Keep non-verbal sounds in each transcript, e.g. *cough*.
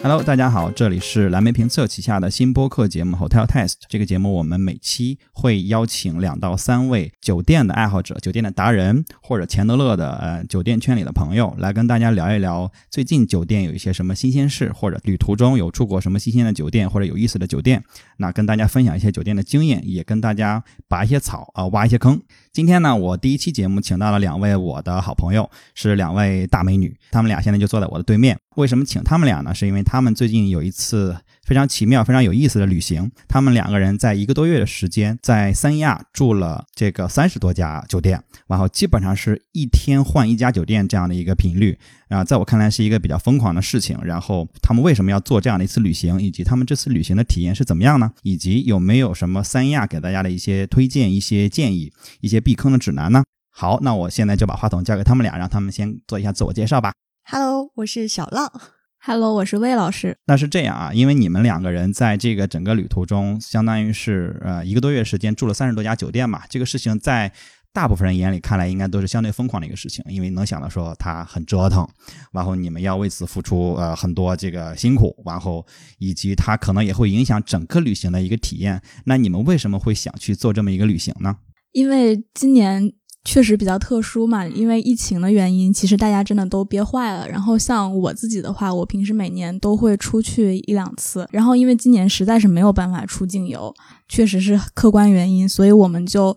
Hello，大家好，这里是蓝莓评测旗下的新播客节目 Hotel Test。这个节目我们每期会邀请两到三位酒店的爱好者、酒店的达人或者钱德勒的呃酒店圈里的朋友，来跟大家聊一聊最近酒店有一些什么新鲜事，或者旅途中有住过什么新鲜的酒店或者有意思的酒店。那跟大家分享一些酒店的经验，也跟大家拔一些草啊，挖一些坑。今天呢，我第一期节目请到了两位我的好朋友，是两位大美女，她们俩现在就坐在我的对面。为什么请她们俩呢？是因为他们最近有一次非常奇妙、非常有意思的旅行。他们两个人在一个多月的时间，在三亚住了这个三十多家酒店，然后基本上是一天换一家酒店这样的一个频率啊，在我看来是一个比较疯狂的事情。然后他们为什么要做这样的一次旅行，以及他们这次旅行的体验是怎么样呢？以及有没有什么三亚给大家的一些推荐、一些建议、一些避坑的指南呢？好，那我现在就把话筒交给他们俩，让他们先做一下自我介绍吧。Hello，我是小浪。Hello，我是魏老师。那是这样啊，因为你们两个人在这个整个旅途中，相当于是呃一个多月时间住了三十多家酒店嘛。这个事情在大部分人眼里看来，应该都是相对疯狂的一个事情，因为能想到说他很折腾，然后你们要为此付出呃很多这个辛苦，然后以及它可能也会影响整个旅行的一个体验。那你们为什么会想去做这么一个旅行呢？因为今年。确实比较特殊嘛，因为疫情的原因，其实大家真的都憋坏了。然后像我自己的话，我平时每年都会出去一两次。然后因为今年实在是没有办法出境游，确实是客观原因，所以我们就。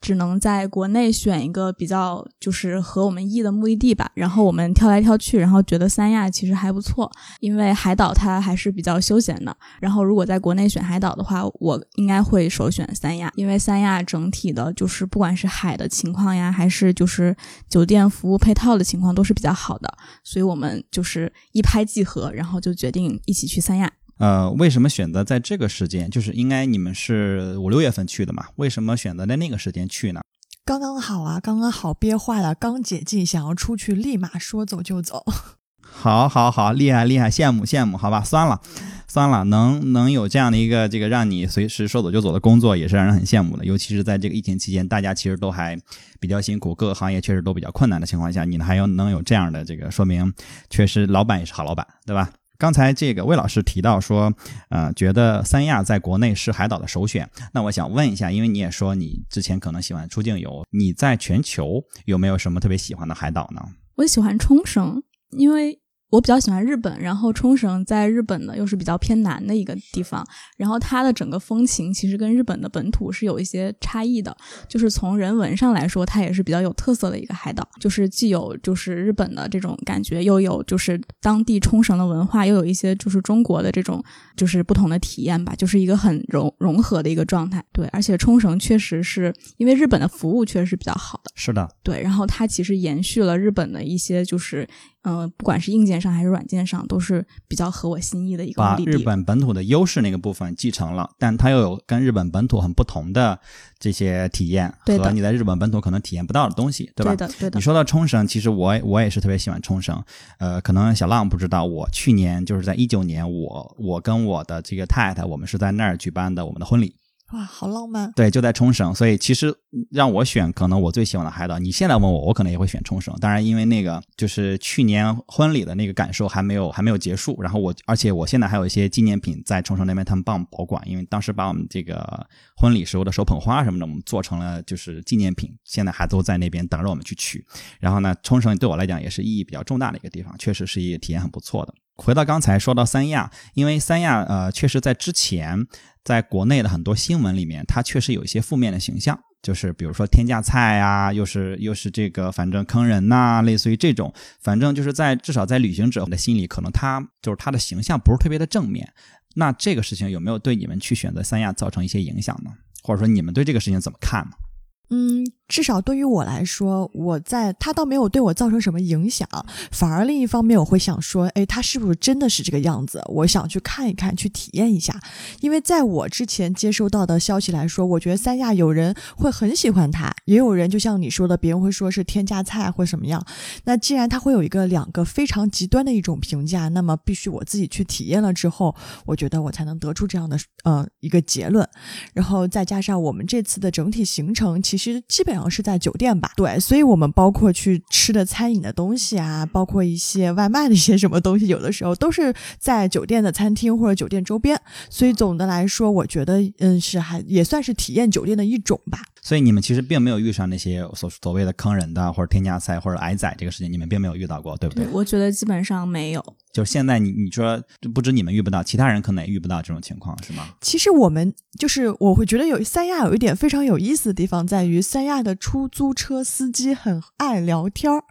只能在国内选一个比较就是合我们意的目的地吧，然后我们挑来挑去，然后觉得三亚其实还不错，因为海岛它还是比较休闲的。然后如果在国内选海岛的话，我应该会首选三亚，因为三亚整体的就是不管是海的情况呀，还是就是酒店服务配套的情况都是比较好的，所以我们就是一拍即合，然后就决定一起去三亚。呃，为什么选择在这个时间？就是应该你们是五六月份去的嘛？为什么选择在那个时间去呢？刚刚好啊，刚刚好憋坏了，刚解禁，想要出去，立马说走就走。好，好，好，厉害，厉害，羡慕，羡慕，好吧，酸了，酸了，能能有这样的一个这个让你随时说走就走的工作，也是让人很羡慕的。尤其是在这个疫情期间，大家其实都还比较辛苦，各个行业确实都比较困难的情况下，你还有能有这样的这个，说明确实老板也是好老板，对吧？刚才这个魏老师提到说，呃，觉得三亚在国内是海岛的首选。那我想问一下，因为你也说你之前可能喜欢出境游，你在全球有没有什么特别喜欢的海岛呢？我喜欢冲绳，因为。我比较喜欢日本，然后冲绳在日本呢又是比较偏南的一个地方，然后它的整个风情其实跟日本的本土是有一些差异的，就是从人文上来说，它也是比较有特色的一个海岛，就是既有就是日本的这种感觉，又有就是当地冲绳的文化，又有一些就是中国的这种就是不同的体验吧，就是一个很融融合的一个状态。对，而且冲绳确实是因为日本的服务确实是比较好的，是的，对，然后它其实延续了日本的一些就是。嗯，不管是硬件上还是软件上，都是比较合我心意的一个把日本本土的优势那个部分继承了，但它又有跟日本本土很不同的这些体验和你在日本本土可能体验不到的东西，对吧？对的，对的。你说到冲绳，其实我我也是特别喜欢冲绳。呃，可能小浪不知道，我去年就是在一九年，我我跟我的这个太太，我们是在那儿举办的我们的婚礼。哇，好浪漫！对，就在冲绳，所以其实让我选，可能我最喜欢的海岛。你现在问我，我可能也会选冲绳。当然，因为那个就是去年婚礼的那个感受还没有还没有结束。然后我，而且我现在还有一些纪念品在冲绳那边，他们帮我们保管。因为当时把我们这个婚礼时候的手捧花什么的，我们做成了就是纪念品，现在还都在那边等着我们去取。然后呢，冲绳对我来讲也是意义比较重大的一个地方，确实是一个体验很不错的。回到刚才说到三亚，因为三亚呃，确实在之前。在国内的很多新闻里面，它确实有一些负面的形象，就是比如说天价菜啊，又是又是这个，反正坑人呐，类似于这种，反正就是在至少在旅行者的心里，可能他就是他的形象不是特别的正面。那这个事情有没有对你们去选择三亚造成一些影响呢？或者说你们对这个事情怎么看呢？嗯，至少对于我来说，我在他倒没有对我造成什么影响，反而另一方面我会想说，哎，他是不是真的是这个样子？我想去看一看，去体验一下。因为在我之前接收到的消息来说，我觉得三亚有人会很喜欢他，也有人就像你说的，别人会说是天价菜或什么样。那既然他会有一个两个非常极端的一种评价，那么必须我自己去体验了之后，我觉得我才能得出这样的呃一个结论。然后再加上我们这次的整体行程，其实基本像是在酒店吧。对，所以我们包括去吃的餐饮的东西啊，包括一些外卖的一些什么东西，有的时候都是在酒店的餐厅或者酒店周边。所以总的来说，我觉得嗯是还也算是体验酒店的一种吧。所以你们其实并没有遇上那些所所谓的坑人的或者添加菜或者挨宰这个事情，你们并没有遇到过，对不对？我觉得基本上没有。就是现在你你说不止你们遇不到，其他人可能也遇不到这种情况，是吗？其实我们就是我会觉得有三亚有一点非常有意思的地方，在于三亚的出租车司机很爱聊天儿。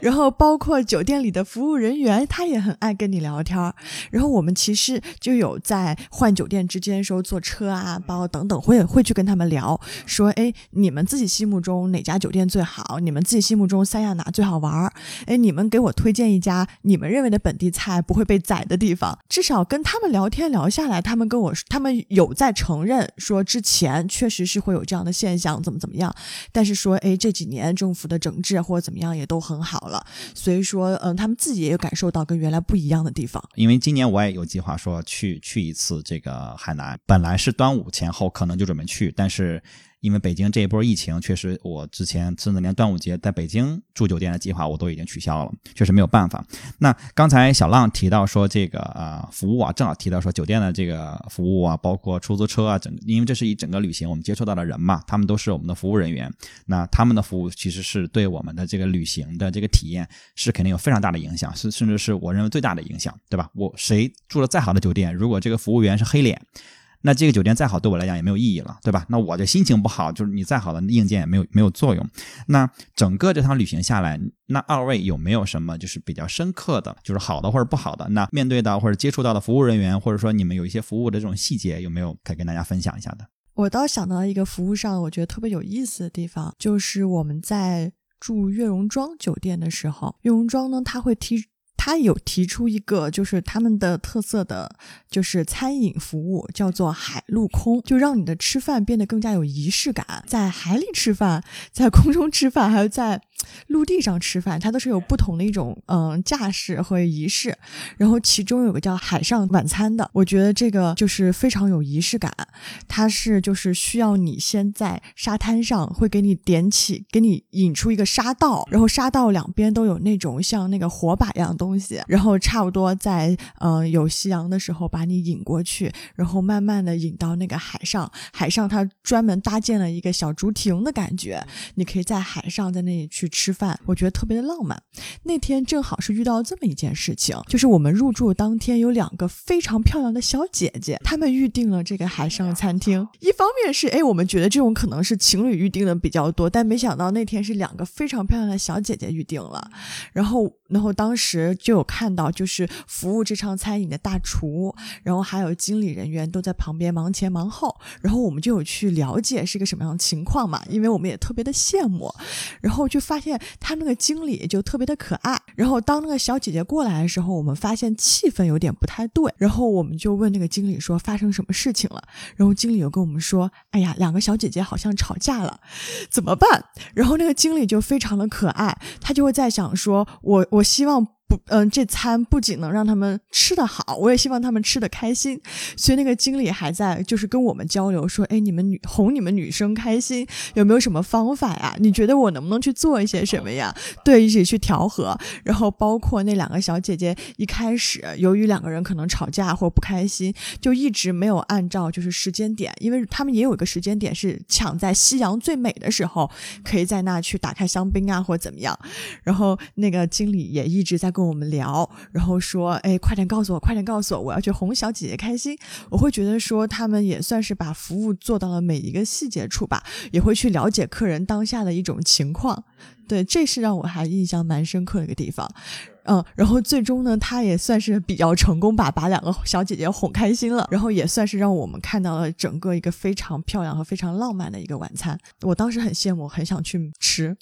然后包括酒店里的服务人员，他也很爱跟你聊天儿。然后我们其实就有在换酒店之间时候坐车啊、包括等等，会会去跟他们聊，说：哎，你们自己心目中哪家酒店最好？你们自己心目中三亚哪最好玩儿？哎，你们给我推荐一家你们认为的本地菜不会被宰的地方。至少跟他们聊天聊下来，他们跟我，他们有在承认说之前确实是会有这样的现象，怎么怎么样。但是说，哎，这几年政府的整治或者怎么样也都很。好了，所以说，嗯，他们自己也感受到跟原来不一样的地方。因为今年我也有计划说去去一次这个海南，本来是端午前后可能就准备去，但是。因为北京这一波疫情，确实我之前甚至连端午节在北京住酒店的计划我都已经取消了，确实没有办法。那刚才小浪提到说这个呃服务啊，正好提到说酒店的这个服务啊，包括出租车啊，整因为这是一整个旅行我们接触到的人嘛，他们都是我们的服务人员，那他们的服务其实是对我们的这个旅行的这个体验是肯定有非常大的影响，是甚至是我认为最大的影响，对吧？我谁住了再好的酒店，如果这个服务员是黑脸。那这个酒店再好，对我来讲也没有意义了，对吧？那我的心情不好，就是你再好的硬件也没有没有作用。那整个这趟旅行下来，那二位有没有什么就是比较深刻的，就是好的或者不好的？那面对到或者接触到的服务人员，或者说你们有一些服务的这种细节，有没有可以跟大家分享一下的？我倒想到一个服务上我觉得特别有意思的地方，就是我们在住悦榕庄酒店的时候，悦榕庄呢，他会提。他有提出一个，就是他们的特色的，就是餐饮服务，叫做海陆空，就让你的吃饭变得更加有仪式感。在海里吃饭，在空中吃饭，还有在陆地上吃饭，它都是有不同的一种嗯架势和仪式。然后其中有个叫海上晚餐的，我觉得这个就是非常有仪式感。它是就是需要你先在沙滩上，会给你点起，给你引出一个沙道，然后沙道两边都有那种像那个火把一样的。东西，然后差不多在嗯有夕阳的时候把你引过去，然后慢慢的引到那个海上。海上它专门搭建了一个小竹亭的感觉，你可以在海上在那里去去吃饭，我觉得特别的浪漫。那天正好是遇到这么一件事情，就是我们入住当天有两个非常漂亮的小姐姐，她们预定了这个海上餐厅。一方面是哎，我们觉得这种可能是情侣预定的比较多，但没想到那天是两个非常漂亮的小姐姐预定了，然后然后当时。就有看到，就是服务这场餐饮的大厨，然后还有经理人员都在旁边忙前忙后，然后我们就有去了解是个什么样的情况嘛，因为我们也特别的羡慕，然后就发发现他那个经理就特别的可爱，然后当那个小姐姐过来的时候，我们发现气氛有点不太对，然后我们就问那个经理说发生什么事情了，然后经理又跟我们说，哎呀，两个小姐姐好像吵架了，怎么办？然后那个经理就非常的可爱，他就会在想说，我我希望。嗯，这餐不仅能让他们吃得好，我也希望他们吃得开心。所以那个经理还在，就是跟我们交流说：“哎，你们女哄你们女生开心，有没有什么方法呀？你觉得我能不能去做一些什么呀？对，一起去调和。然后包括那两个小姐姐，一开始由于两个人可能吵架或不开心，就一直没有按照就是时间点，因为他们也有一个时间点是抢在夕阳最美的时候，可以在那去打开香槟啊，或怎么样。然后那个经理也一直在。跟我们聊，然后说：“哎，快点告诉我，快点告诉我，我要去哄小姐姐开心。”我会觉得说，他们也算是把服务做到了每一个细节处吧，也会去了解客人当下的一种情况。对，这是让我还印象蛮深刻的一个地方。嗯，然后最终呢，他也算是比较成功吧，把两个小姐姐哄开心了，然后也算是让我们看到了整个一个非常漂亮和非常浪漫的一个晚餐。我当时很羡慕，很想去吃。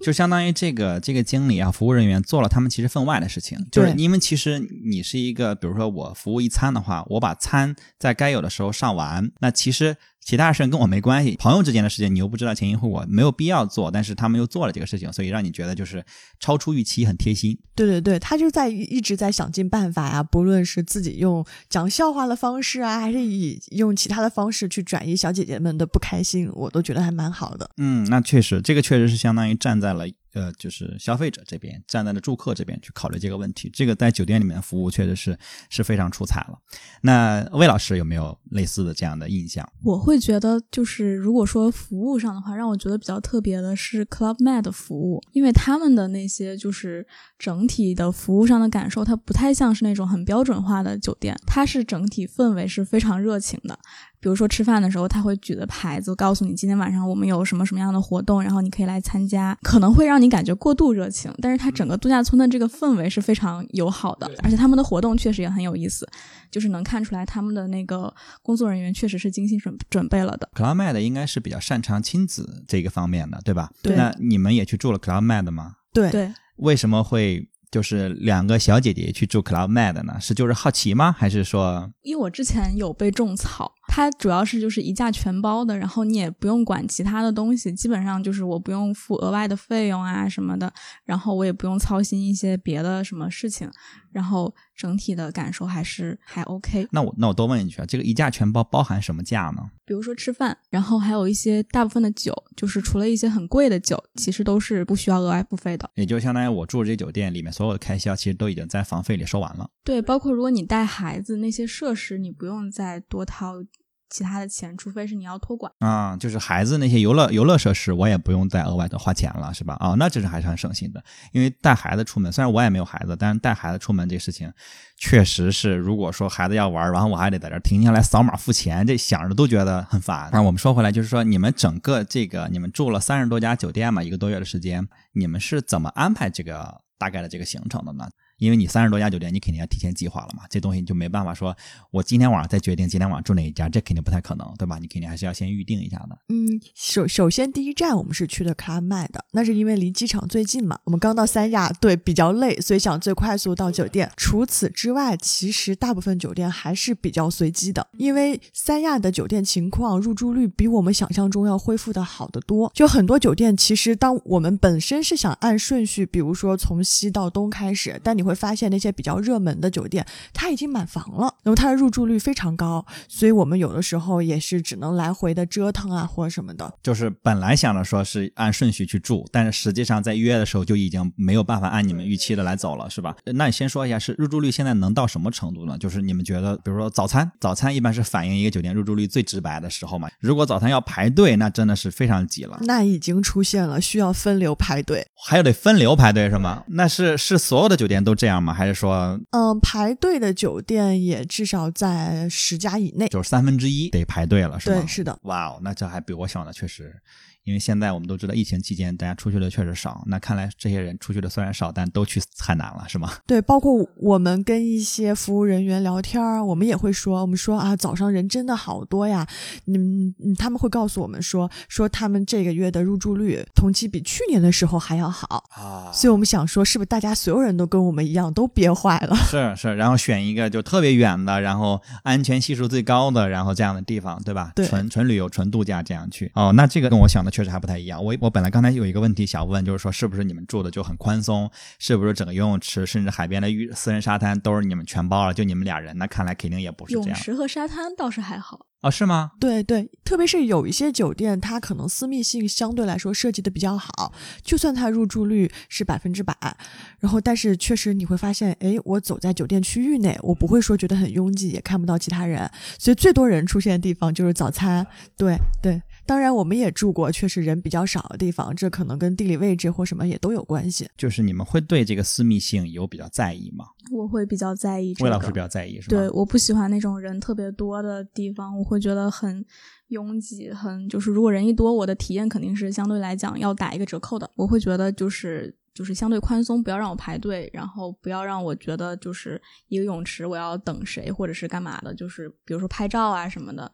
就相当于这个这个经理啊，服务人员做了他们其实分外的事情，就是因为其实你是一个，比如说我服务一餐的话，我把餐在该有的时候上完，那其实其他事情跟我没关系，朋友之间的事情你又不知道前因后果，没有必要做，但是他们又做了这个事情，所以让你觉得就是超出预期，很贴心。对对对，他就在一直在想尽办法呀，不论是自己用讲笑话的方式啊，还是以用其他的方式去转移小姐姐们的不开心，我都觉得还蛮好的。嗯，那确实，这个确实是相当于站在了。呃，就是消费者这边站在了住客这边去考虑这个问题，这个在酒店里面服务确实是是非常出彩了。那魏老师有没有类似的这样的印象？我会觉得，就是如果说服务上的话，让我觉得比较特别的是 Club Med 的服务，因为他们的那些就是整体的服务上的感受，它不太像是那种很标准化的酒店，它是整体氛围是非常热情的。比如说吃饭的时候，他会举着牌子告诉你今天晚上我们有什么什么样的活动，然后你可以来参加。可能会让你感觉过度热情，但是它整个度假村的这个氛围是非常友好的，而且他们的活动确实也很有意思，就是能看出来他们的那个工作人员确实是精心准准备了的。Club Med 应该是比较擅长亲子这个方面的，对吧？对。那你们也去住了 Club Med 吗？对对。为什么会？就是两个小姐姐去住 Club Med 呢，是就是好奇吗？还是说？因为我之前有被种草，它主要是就是一价全包的，然后你也不用管其他的东西，基本上就是我不用付额外的费用啊什么的，然后我也不用操心一些别的什么事情，然后整体的感受还是还 OK。那我那我多问一句啊，这个一价全包包含什么价呢？比如说吃饭，然后还有一些大部分的酒，就是除了一些很贵的酒，其实都是不需要额外付费的。也就相当于我住这酒店里面所有的开销，其实都已经在房费里收完了。对，包括如果你带孩子，那些设施你不用再多掏。其他的钱，除非是你要托管啊，就是孩子那些游乐游乐设施，我也不用再额外的花钱了，是吧？啊，那这是还是很省心的。因为带孩子出门，虽然我也没有孩子，但是带孩子出门这事情，确实是，如果说孩子要玩，然后我还得在这停下来扫码付钱，这想着都觉得很烦。那我们说回来，就是说你们整个这个，你们住了三十多家酒店嘛，一个多月的时间，你们是怎么安排这个大概的这个行程的呢？因为你三十多家酒店，你肯定要提前计划了嘛，这东西你就没办法说，我今天晚上再决定今天晚上住哪一家，这肯定不太可能，对吧？你肯定还是要先预定一下的。嗯，首首先第一站我们是去的 Club Med，那是因为离机场最近嘛。我们刚到三亚，对，比较累，所以想最快速到酒店。除此之外，其实大部分酒店还是比较随机的，因为三亚的酒店情况入住率比我们想象中要恢复的好得多。就很多酒店，其实当我们本身是想按顺序，比如说从西到东开始，但你会发现那些比较热门的酒店，它已经满房了，那么它的入住率非常高，所以我们有的时候也是只能来回的折腾啊，或者什么的。就是本来想着说是按顺序去住，但是实际上在预约的时候就已经没有办法按你们预期的来走了，是吧？那你先说一下，是入住率现在能到什么程度呢？就是你们觉得，比如说早餐，早餐一般是反映一个酒店入住率最直白的时候嘛。如果早餐要排队，那真的是非常挤了。那已经出现了需要分流排队，还有得分流排队是吗？那是是所有的酒店都这样吗？还是说，嗯，排队的酒店也至少在十家以内，就是三分之一得排队了，是吗？对，是的。哇哦，那这还比我想的确实。因为现在我们都知道，疫情期间大家出去的确实少。那看来这些人出去的虽然少，但都去海南了，是吗？*laughs* 对，包括我们跟一些服务人员聊天儿，我们也会说，我们说啊，早上人真的好多呀。嗯，他们会告诉我们说，说他们这个月的入住率同期比去年的时候还要好啊。所以我们想说，是不是大家所有人都跟我们一样都憋坏了？*laughs* 是是，然后选一个就特别远的，然后安全系数最高的，然后这样的地方，对吧？对，纯纯旅游、纯度假这样去。哦，那这个跟我想的。确实还不太一样。我我本来刚才有一个问题想问，就是说是不是你们住的就很宽松？是不是整个游泳池甚至海边的浴私人沙滩都是你们全包了？就你们俩人？那看来肯定也不是这样。泳池和沙滩倒是还好哦，是吗？对对，特别是有一些酒店，它可能私密性相对来说设计的比较好，就算它入住率是百分之百，然后但是确实你会发现，哎，我走在酒店区域内，我不会说觉得很拥挤，也看不到其他人，所以最多人出现的地方就是早餐。对对。当然，我们也住过确实人比较少的地方，这可能跟地理位置或什么也都有关系。就是你们会对这个私密性有比较在意吗？我会比较在意，魏老师比较在意是吧？对，我不喜欢那种人特别多的地方，我会觉得很拥挤，很就是如果人一多，我的体验肯定是相对来讲要打一个折扣的。我会觉得就是就是相对宽松，不要让我排队，然后不要让我觉得就是一个泳池我要等谁或者是干嘛的，就是比如说拍照啊什么的。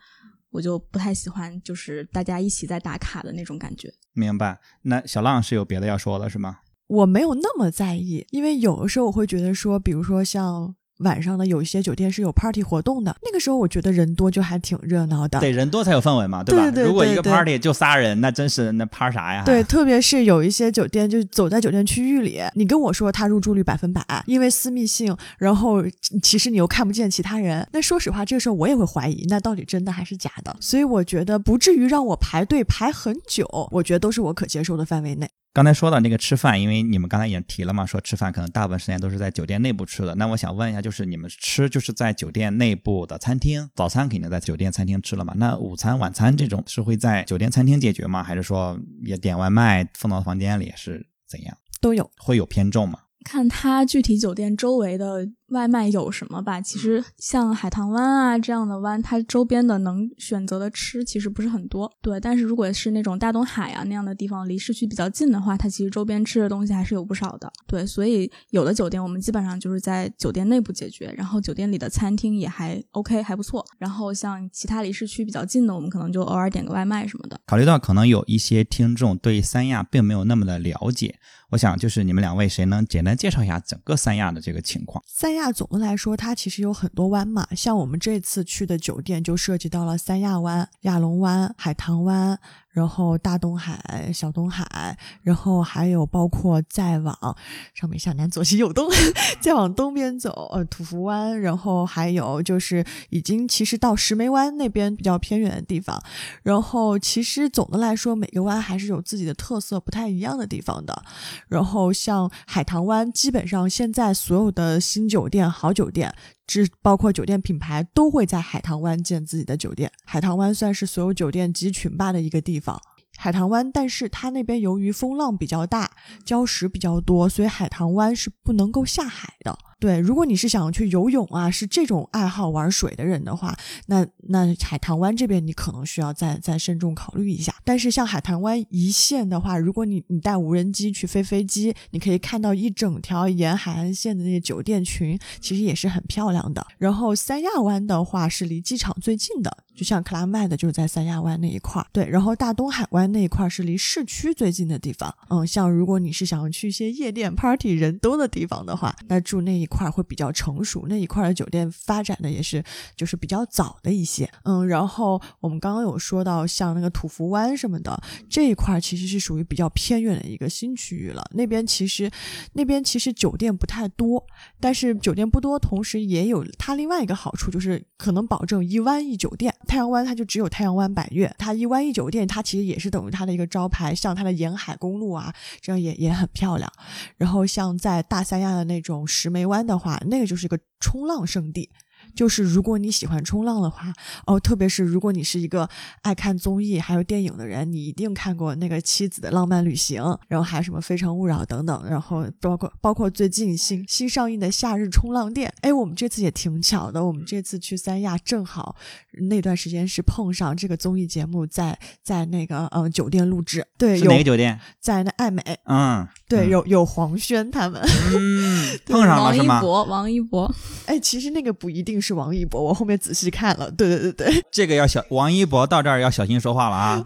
我就不太喜欢，就是大家一起在打卡的那种感觉。明白。那小浪是有别的要说的，是吗？我没有那么在意，因为有的时候我会觉得说，比如说像。晚上呢，有一些酒店是有 party 活动的，那个时候我觉得人多就还挺热闹的。对，人多才有氛围嘛，对吧？对对如果一个 party 就仨人，那真是那趴啥呀？对，，特别是有一些酒店，就走在酒店区域里，你跟我说他入住率百分百，因为私密性，然后其实你又看不见其他人。那说实话，这个时候我也会怀疑，那到底真的还是假的？所以我觉得不至于让我排队排很久，我觉得都是我可接受的范围内。刚才说到那个吃饭，因为你们刚才也提了嘛，说吃饭可能大部分时间都是在酒店内部吃的。那我想问一下，就是你们吃就是在酒店内部的餐厅，早餐肯定在酒店餐厅吃了嘛？那午餐、晚餐这种是会在酒店餐厅解决吗？还是说也点外卖送到房间里是怎样？都有，会有偏重吗？看它具体酒店周围的外卖有什么吧。其实像海棠湾啊这样的湾，它周边的能选择的吃其实不是很多。对，但是如果是那种大东海啊那样的地方，离市区比较近的话，它其实周边吃的东西还是有不少的。对，所以有的酒店我们基本上就是在酒店内部解决，然后酒店里的餐厅也还 OK，还不错。然后像其他离市区比较近的，我们可能就偶尔点个外卖什么的。考虑到可能有一些听众对三亚并没有那么的了解，我想就是你们两位谁能简单介绍一下整个三亚的这个情况？三亚那总的来说，它其实有很多湾嘛，像我们这次去的酒店就涉及到了三亚湾、亚龙湾、海棠湾，然后大东海、小东海，然后还有包括再往上北下南左西右东，*laughs* 再往东边走，呃，土福湾，然后还有就是已经其实到石梅湾那边比较偏远的地方，然后其实总的来说，每个湾还是有自己的特色，不太一样的地方的。然后像海棠湾，基本上现在所有的新酒店、好酒店，这包括酒店品牌，都会在海棠湾建自己的酒店。海棠湾算是所有酒店集群吧的一个地方。海棠湾，但是它那边由于风浪比较大，礁石比较多，所以海棠湾是不能够下海的。对，如果你是想去游泳啊，是这种爱好玩水的人的话，那那海棠湾这边你可能需要再再慎重考虑一下。但是像海棠湾一线的话，如果你你带无人机去飞飞机，你可以看到一整条沿海岸线的那些酒店群，其实也是很漂亮的。然后三亚湾的话是离机场最近的，就像克拉麦的就是在三亚湾那一块儿。对，然后大东海湾那一块儿是离市区最近的地方。嗯，像如果你是想要去一些夜店 party 人多的地方的话，那住那一块会比较成熟，那一块的酒店发展的也是就是比较早的一些。嗯，然后我们刚刚有说到像那个土福湾什么的这一块，其实是属于比较偏远的一个新区域了。那边其实那边其实酒店不太多，但是酒店不多，同时也有它另外一个好处，就是可能保证一湾一酒店。太阳湾它就只有太阳湾百悦，它一湾一酒店，它其实也是等于它的一个招牌，像它的沿海公路啊，这样也也很漂亮。然后像在大三亚的那种石梅湾的话，那个就是一个冲浪圣地。就是如果你喜欢冲浪的话，哦，特别是如果你是一个爱看综艺还有电影的人，你一定看过那个《妻子的浪漫旅行》，然后还有什么《非诚勿扰》等等，然后包括包括最近新新上映的《夏日冲浪店》。哎，我们这次也挺巧的，我们这次去三亚正好那段时间是碰上这个综艺节目在在那个呃酒店录制，对，是有哪个酒店？在那爱美，嗯，对，嗯有有黄轩他们。嗯，*laughs* 碰上了王是吗？一博，王一博，哎，其实那个不一定是王一博，我后面仔细看了，对对对对，*laughs* 这个要小王一博到这儿要小心说话了啊！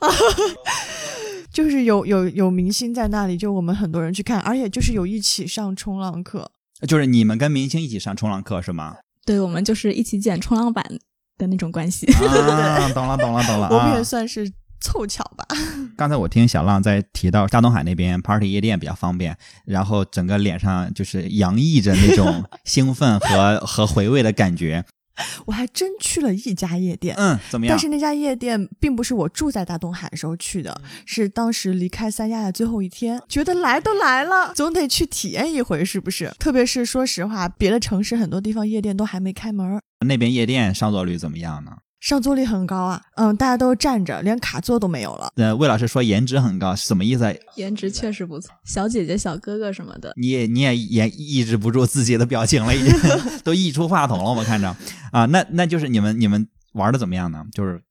*laughs* 就是有有有明星在那里，就我们很多人去看，而且就是有一起上冲浪课。就是你们跟明星一起上冲浪课是吗？对我们就是一起捡冲浪板的那种关系。啊，*laughs* 懂了懂了懂了我们也啊！算是凑巧吧。*laughs* 刚才我听小浪在提到大东海那边 party 夜店比较方便，然后整个脸上就是洋溢着那种兴奋和 *laughs* 和回味的感觉。我还真去了一家夜店。嗯，怎么样但？是那家夜店并不是我住在大东海的时候去的，是当时离开三亚的最后一天，觉得来都来了，*laughs* 总得去体验一回，是不是？特别是说实话，别的城市很多地方夜店都还没开门，那边夜店上座率怎么样呢？上座率很高啊。嗯，大家都站着，连卡座都没有了。呃，魏老师说颜值很高，是什么意思？颜值确实不错，小姐姐、小哥哥什么的。你也你也也抑制不住自己的表情了，已经 *laughs* 都溢出话筒了，我看着啊，那那就是你们你们玩的怎么样呢？就是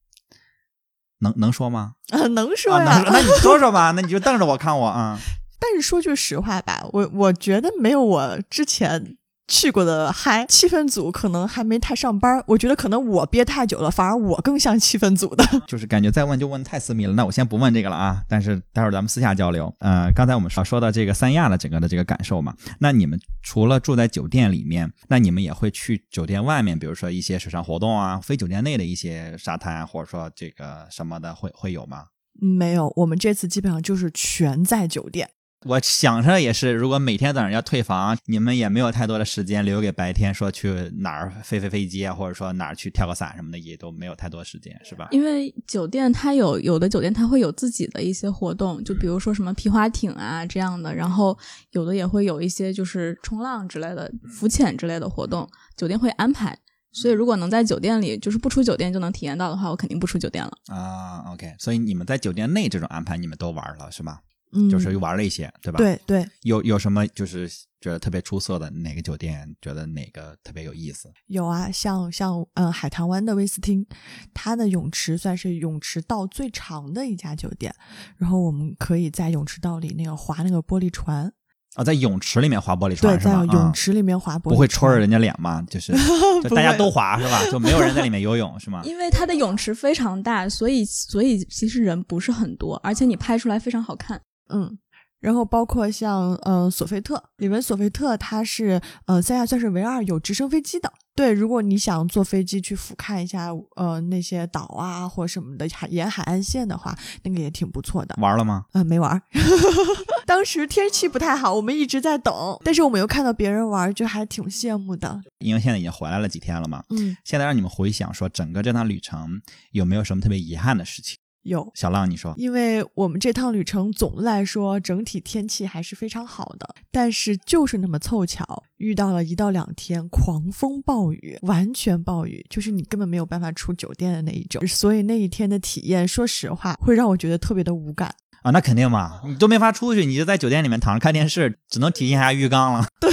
能能说吗？啊，能说啊，呀、能说，那你说说吧，*laughs* 那你就瞪着我看我啊。但是说句实话吧，我我觉得没有我之前去过的嗨。气氛组可能还没太上班，我觉得可能我憋太久了，反而我更像气氛组的。*laughs* 就是感觉再问就问太私密了，那我先不问这个了啊。但是待会儿咱们私下交流。呃，刚才我们说说到这个三亚的整个的这个感受嘛，那你们除了住在酒店里面，那你们也会去酒店外面，比如说一些水上活动啊，非酒店内的一些沙滩，或者说这个什么的，会会有吗？没有，我们这次基本上就是全在酒店。我想着也是，如果每天早上要退房，你们也没有太多的时间留给白天，说去哪儿飞飞飞机啊，或者说哪儿去跳个伞什么的，也都没有太多时间，是吧？因为酒店它有有的酒店它会有自己的一些活动，就比如说什么皮划艇啊这样的，然后有的也会有一些就是冲浪之类的、浮潜之类的活动，酒店会安排。所以如果能在酒店里就是不出酒店就能体验到的话，我肯定不出酒店了。啊，OK，所以你们在酒店内这种安排你们都玩了是吧？嗯，就是玩了一些，对吧？对对，有有什么就是觉得特别出色的哪个酒店？觉得哪个特别有意思？有啊，像像呃海棠湾的威斯汀，它的泳池算是泳池道最长的一家酒店，然后我们可以在泳池道里那个划那个玻璃船。啊，在泳池里面划玻璃对，在船是吗？啊泳池里面划玻璃船，不会戳着人家脸吗？就是 *laughs* 就大家都划是吧？就没有人在里面游泳是吗？*laughs* 因为它的泳池非常大，所以所以其实人不是很多，而且你拍出来非常好看。嗯，然后包括像呃索菲特，里面索菲特它是呃三亚算是唯二有直升飞机的。对，如果你想坐飞机去俯瞰一下呃那些岛啊或什么的海沿海岸线的话，那个也挺不错的。玩了吗？呃，没玩儿，*laughs* 当时天气不太好，我们一直在等，但是我们又看到别人玩，就还挺羡慕的。因为现在已经回来了几天了嘛。嗯，现在让你们回想说整个这趟旅程有没有什么特别遗憾的事情？有，小浪，你说。因为我们这趟旅程总的来说整体天气还是非常好的，但是就是那么凑巧遇到了一到两天狂风暴雨，完全暴雨，就是你根本没有办法出酒店的那一种，所以那一天的体验，说实话会让我觉得特别的无感。啊，那肯定嘛，你都没法出去，你就在酒店里面躺着看电视，只能体验一下浴缸了。*laughs* 对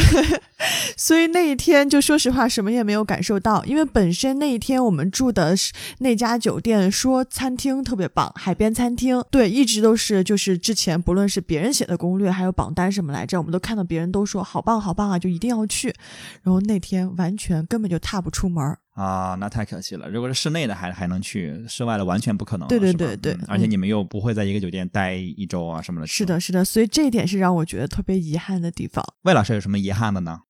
所以那一天就说实话什么也没有感受到，因为本身那一天我们住的是那家酒店，说餐厅特别棒，海边餐厅，对，一直都是就是之前不论是别人写的攻略，还有榜单什么来着，我们都看到别人都说好棒好棒啊，就一定要去。然后那天完全根本就踏不出门儿，啊，那太可惜了。如果是室内的还还能去，室外的完全不可能了。对对是吧对对嗯而且嗯你们又不会在一个酒店待一周啊什么的。是的，，是的，所以这一点是让我觉得特别遗憾的地方。魏老师有什么遗憾的呢？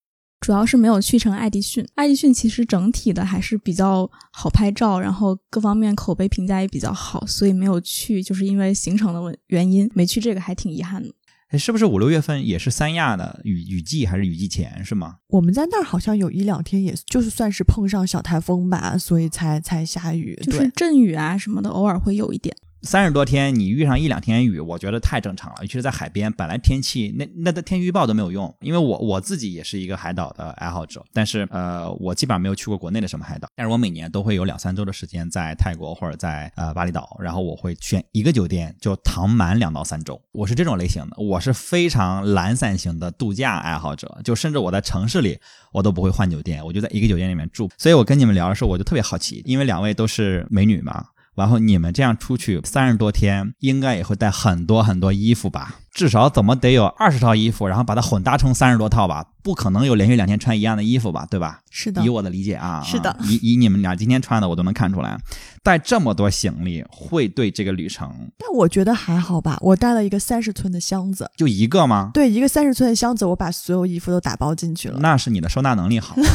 主要是没有去成爱迪逊。爱迪逊其实整体的还是比较好拍照，然后各方面口碑评价也比较好，所以没有去，就是因为行程的问原因没去，这个还挺遗憾的。哎，是不是五六月份也是三亚的雨雨季还是雨季前是吗？我们在那儿好像有一两天，也就是算是碰上小台风吧，所以才才下雨。就是对，阵雨啊什么的，偶尔会有一点。三十多天，你遇上一两天雨，我觉得太正常了。尤其是在海边，本来天气那那的天气预报都没有用。因为我我自己也是一个海岛的爱好者，但是呃，我基本上没有去过国内的什么海岛。但是我每年都会有两三周的时间在泰国或者在呃巴厘岛，然后我会选一个酒店就躺满两到三周。我是这种类型的，我是非常懒散型的度假爱好者，就甚至我在城市里我都不会换酒店，我就在一个酒店里面住。所以我跟你们聊的时候，我就特别好奇，因为两位都是美女嘛。然后你们这样出去三十多天，应该也会带很多很多衣服吧？至少怎么得有二十套衣服，然后把它混搭成三十多套吧？不可能有连续两天穿一样的衣服吧？对吧？是的以，我的理解啊，是的啊以以你们俩今天穿的，我都能看出来，带这么多行李会对这个旅程但我觉得还好吧。我带了一个三十寸的箱子，就一个吗？对，一个三十寸的箱子，我把所有衣服都打包进去了。那是你的收纳能力好。*laughs*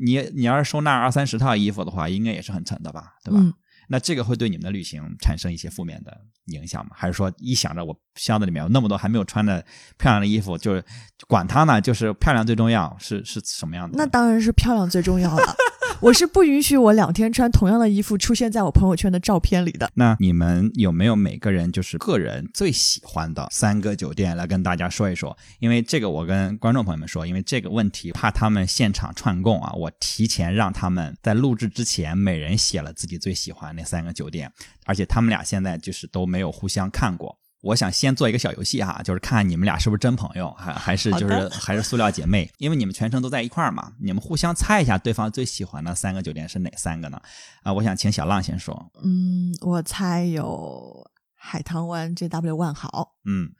你你要是收纳二三十套衣服的话，应该也是很沉的吧？对吧？嗯，那这个会对你们的旅行产生一些负面的影响吗？还是说一想着我箱子里面有那么多还没有穿的漂亮的衣服，就是管它呢，就是漂亮最重要，是是什么样的？那当然是漂亮最重要了。我是不允许我两天穿同样的衣服出现在我朋友圈的照片里的。那你们有没有每个人就是个人最喜欢的三个酒店来跟大家说一说？因为这个我跟观众朋友们说，因为这个问题怕他们现场串供啊，我提前让他们在录制之前每人写了自己最喜欢那三个酒店，而且他们俩现在就是都没有互相看过。我想先做一个小游戏哈，就是看看你们俩是不是真朋友，还还是就是还是塑料姐妹，因为你们全程都在一块儿嘛，你们互相猜一下对方最喜欢的三个酒店是哪三个呢？啊、我想请小浪先说。嗯，我猜有海棠湾 JW 万豪，嗯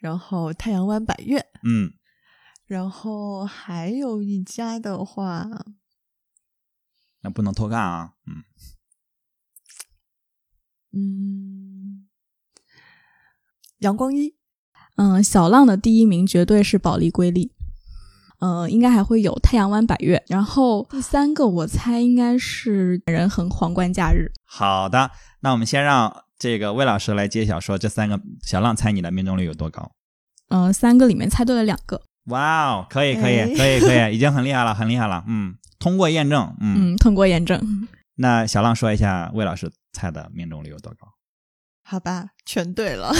然后太阳湾百悦，嗯，然后还有一家的话，那不能偷看啊，嗯，嗯，阳光一，嗯，小浪的第一名绝对是保利瑰丽，呃，应该还会有太阳湾百悦，然后第三个我猜应该是仁恒皇冠假日。好的，那我们先让这个魏老师来揭晓，说这三个小浪猜你的命中率有多高？嗯、三个里面猜对了两个，哇哦，可以可以哎可以可以，*laughs* 已经很厉害了，很厉害了，嗯，通过验证，嗯，嗯，通过验证。那小浪说一下魏老师猜的命中率有多高？好吧，全对了。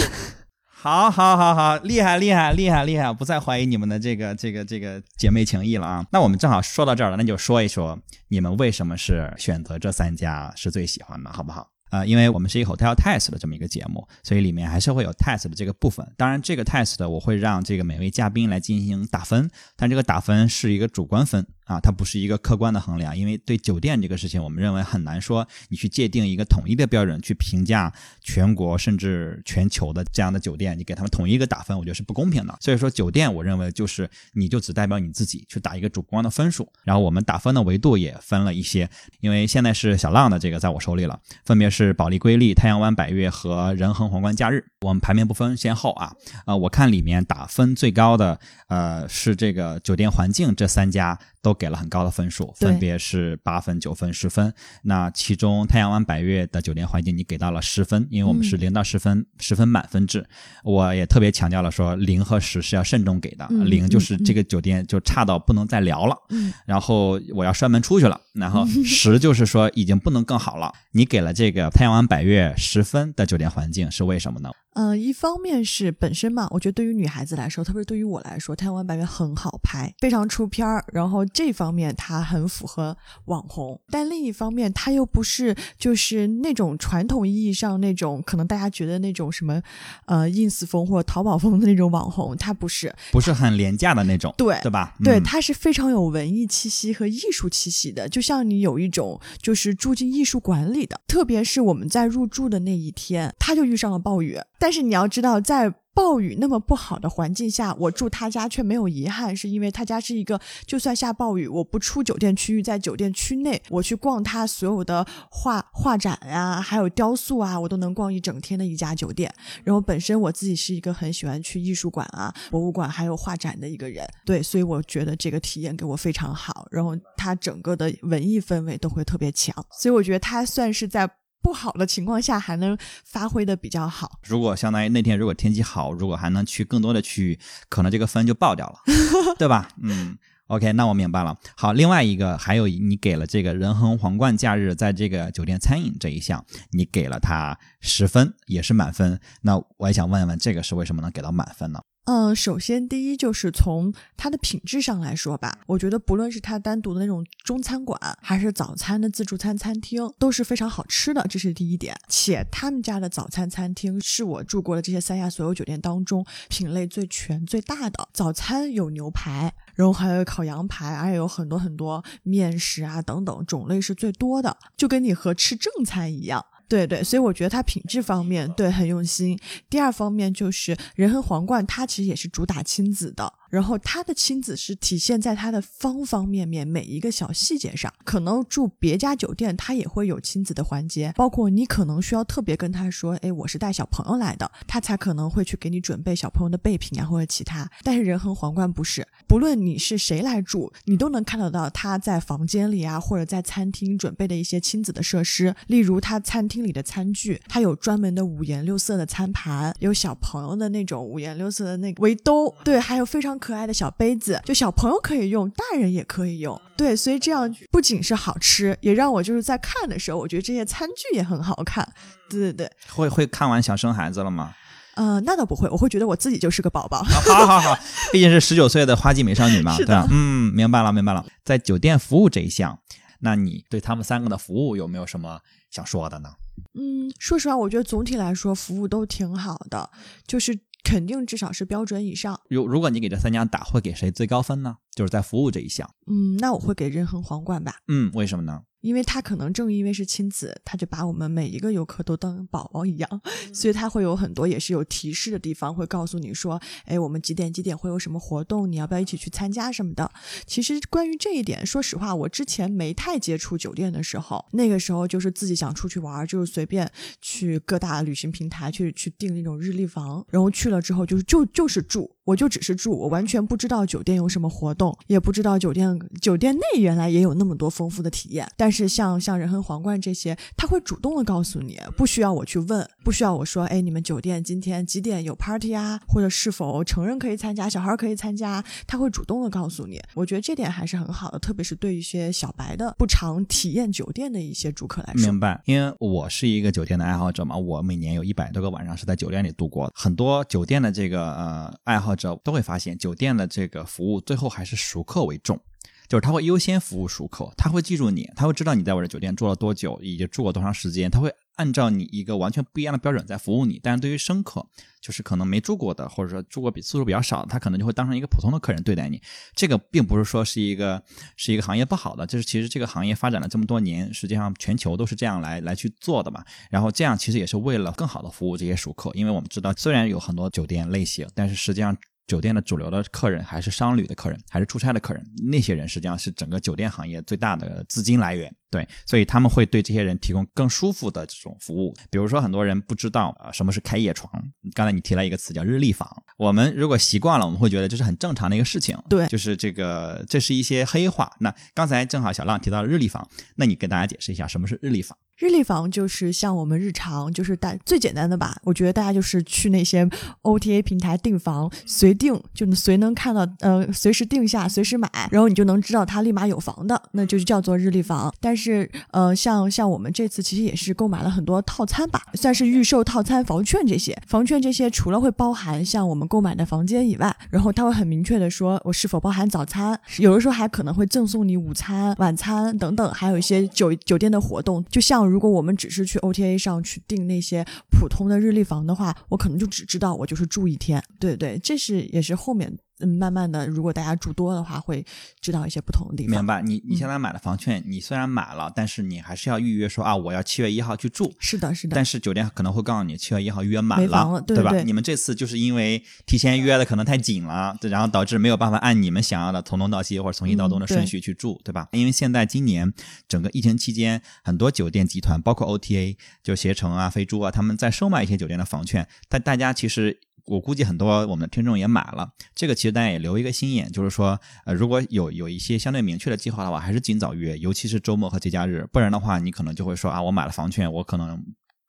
好，好，好，好，厉害，厉害，厉害，厉害！不再怀疑你们的这个、这个、这个姐妹情谊了啊。那我们正好说到这儿了，那就说一说你们为什么是选择这三家是最喜欢的，好不好？呃，因为我们是一个 hotel test 的这么一个节目，所以里面还是会有 test 的这个部分。当然，这个 test 我会让这个每位嘉宾来进行打分，但这个打分是一个主观分啊，它不是一个客观的衡量。因为对酒店这个事情，我们认为很难说你去界定一个统一的标准去评价全国甚至全球的这样的酒店，你给他们统一一个打分，我觉得是不公平的。所以说，酒店我认为就是你就只代表你自己去打一个主观的分数，然后我们打分的维度也分了一些，因为现在是小浪的这个在我手里了，分别是保利瑰丽、太阳湾百悦和仁恒皇冠假日。我们排名不分先后啊，呃，我看里面打分最高的呃是这个酒店环境这三家都给了很高的分数，分别是八分、九分、十分。那其中太阳湾百悦的酒店环境你给到了十分，因为我们是嗯零到十分，十分满分制。我也特别强调了说零和十是要慎重给的，嗯零就是嗯这个酒店就差到不能再聊了，嗯然后我要摔门出去了，然后 *laughs* 十就是说已经不能更好了。你给了这个太阳湾百悦十分的酒店环境是为什么呢？呃，一方面是本身嘛，我觉得对于女孩子来说，特别是对于我来说，太阳湾白月很好拍，非常出片儿。然后这方面它很符合网红，但另一方面，它又不是就是那种传统意义上那种可能大家觉得那种什么呃 ins 风或者淘宝风的那种网红，它不是。不是很廉价的那种，对对吧？对，嗯它是非常有文艺气息和艺术气息的，就像你有一种就是住进艺术馆里的。特别是我们在入住的那一天，他就遇上了暴雨，但是你要知道，在暴雨那么不好的环境下，我住他家却没有遗憾，是因为他家是一个就算下暴雨，我不出酒店区域，在酒店区内，我去逛他所有的画画展啊，还有雕塑啊，我都能逛一整天的一家酒店。然后本身我自己是一个很喜欢去艺术馆啊、博物馆还有画展的一个人，对，所以我觉得这个体验给我非常好。然后它整个的文艺氛围都会特别强，所以我觉得它算是在不好的情况下还能发挥的比较好。如果相当于那天如果天气好，如果还能去更多的区域，可能这个分就爆掉了，*laughs* 对吧？嗯。OK，那我明白了。好，另外一个还有你给了这个仁恒皇冠假日在这个酒店餐饮这一项，你给了它十分，也是满分。那我也想问问，这个是为什么能给到满分呢？嗯，首先第一就是从它的品质上来说吧，我觉得不论是它单独的那种中餐馆，还是早餐的自助餐餐厅，都是非常好吃的，这是第一点。且他们家的早餐餐厅是我住过的这些三亚所有酒店当中品类最全、最大的。早餐有牛排，然后还有烤羊排，而且有很多很多面食啊等等，种类是最多的，就跟你和吃正餐一样。对对，所以我觉得它品质方面对很用心。第二方面就是人和皇冠，它其实也是主打亲子的，然后他的亲子是体现在他的方方面面每一个小细节上。可能住别家酒店，他也会有亲子的环节，包括你可能需要特别跟他说，哎，我是带小朋友来的，他才可能会去给你准备小朋友的备品啊或者其他。但是仁恒皇冠不是，不论你是谁来住，你都能看得到他在房间里啊或者在餐厅准备的一些亲子的设施，例如他餐厅里的餐具，他有专门的五颜六色的餐盘，有小朋友的那种五颜六色的那个围兜，对，还有非常可爱的小杯子，就小朋友可以用，大人也可以用，对，所以这样不仅是好吃，也让我就是在看的时候，我觉得这些餐具也很好看，对对对，会会看完想生孩子了吗？呃，那倒不会，我会觉得我自己就是个宝宝。*laughs* 好好好，毕竟是十九岁的花季美少女嘛，*laughs* 对吧？嗯，明白了，明白了。在酒店服务这一项，那你对他们三个的服务有没有什么想说的呢？嗯，说实话，我觉得总体来说服务都挺好的，就是肯定至少是标准以上。如如果你给这三家打，会给谁最高分呢？就是在服务这一项。嗯，那我会给仁恒皇冠吧。嗯，为什么呢？因为他可能正因为是亲子，他就把我们每一个游客都当宝宝一样，所以他会有很多也是有提示的地方，会告诉你说，哎，我们几点几点会有什么活动，你要不要一起去参加什么的。其实关于这一点，说实话，我之前没太接触酒店的时候，那个时候就是自己想出去玩，就是随便去各大旅行平台去去订那种日历房，然后去了之后就是就就是住，我就只是住，我完全不知道酒店有什么活动，也不知道酒店酒店内原来也有那么多丰富的体验，但。是像像仁恒皇冠这些，他会主动的告诉你，不需要我去问，不需要我说，哎，你们酒店今天几点有 party 啊？或者是否成人可以参加，小孩可以参加？他会主动的告诉你。我觉得这点还是很好的，特别是对一些小白的不常体验酒店的一些住客来说。明白，因为我是一个酒店的爱好者嘛，我每年有一百多个晚上是在酒店里度过。很多酒店的这个呃爱好者都会发现，酒店的这个服务最后还是熟客为重。就是他会优先服务熟客，他会记住你，他会知道你在我的酒店住了多久，以及住过多长时间，他会按照你一个完全不一样的标准在服务你。但是对于生客，就是可能没住过的，或者说住过比次数比较少，他可能就会当成一个普通的客人对待你。这个并不是说是一个是一个行业不好的，就是其实这个行业发展了这么多年，实际上全球都是这样来来去做的嘛。然后这样其实也是为了更好的服务这些熟客，因为我们知道虽然有很多酒店类型，但是实际上。酒店的主流的客人还是商旅的客人，还是出差的客人，那些人实际上是整个酒店行业最大的资金来源。对，所以他们会对这些人提供更舒服的这种服务。比如说，很多人不知道啊什么是开业床。刚才你提了一个词叫日历房。我们如果习惯了，我们会觉得这是很正常的一个事情。对，就是这个，这是一些黑话。那刚才正好小浪提到了日历房，那你跟大家解释一下什么是日历房？日历房就是像我们日常就是大最简单的吧，我觉得大家就是去那些 OTA 平台订房，随订就能随能看到，呃，随时定下，随时买，然后你就能知道他立马有房的，那就叫做日历房。但是，是呃，像像我们这次其实也是购买了很多套餐吧，算是预售套餐房券这些，房券这些除了会包含像我们购买的房间以外，然后他会很明确的说我是否包含早餐，有的时候还可能会赠送你午餐、晚餐等等，还有一些酒酒店的活动，就像。如果我们只是去 OTA 上去订那些普通的日历房的话，我可能就只知道我就是住一天。对对，这是也是后面。嗯，慢慢的，如果大家住多的话，会知道一些不同的地方。明白？你你现在买了房券，你虽然买了，但是你还是要预约，说啊，我要七月一号去住。是的，是的。但是酒店可能会告诉你，七月一号约满了，对吧？你们这次就是因为提前约的可能太紧了，然后导致没有办法按你们想要的从东到西或者从西到东的顺序去住，对吧？因为现在今年整个疫情期间，很多酒店集团，包括 OTA，就携程啊、飞猪啊，他们在售卖一些酒店的房券，但大家其实。我估计很多我们的听众也买了，这个其实大家也留一个心眼，就是说，呃，如果有有一些相对明确的计划的话，还是尽早约，尤其是周末和节假日，不然的话，你可能就会说啊，我买了房券，我可能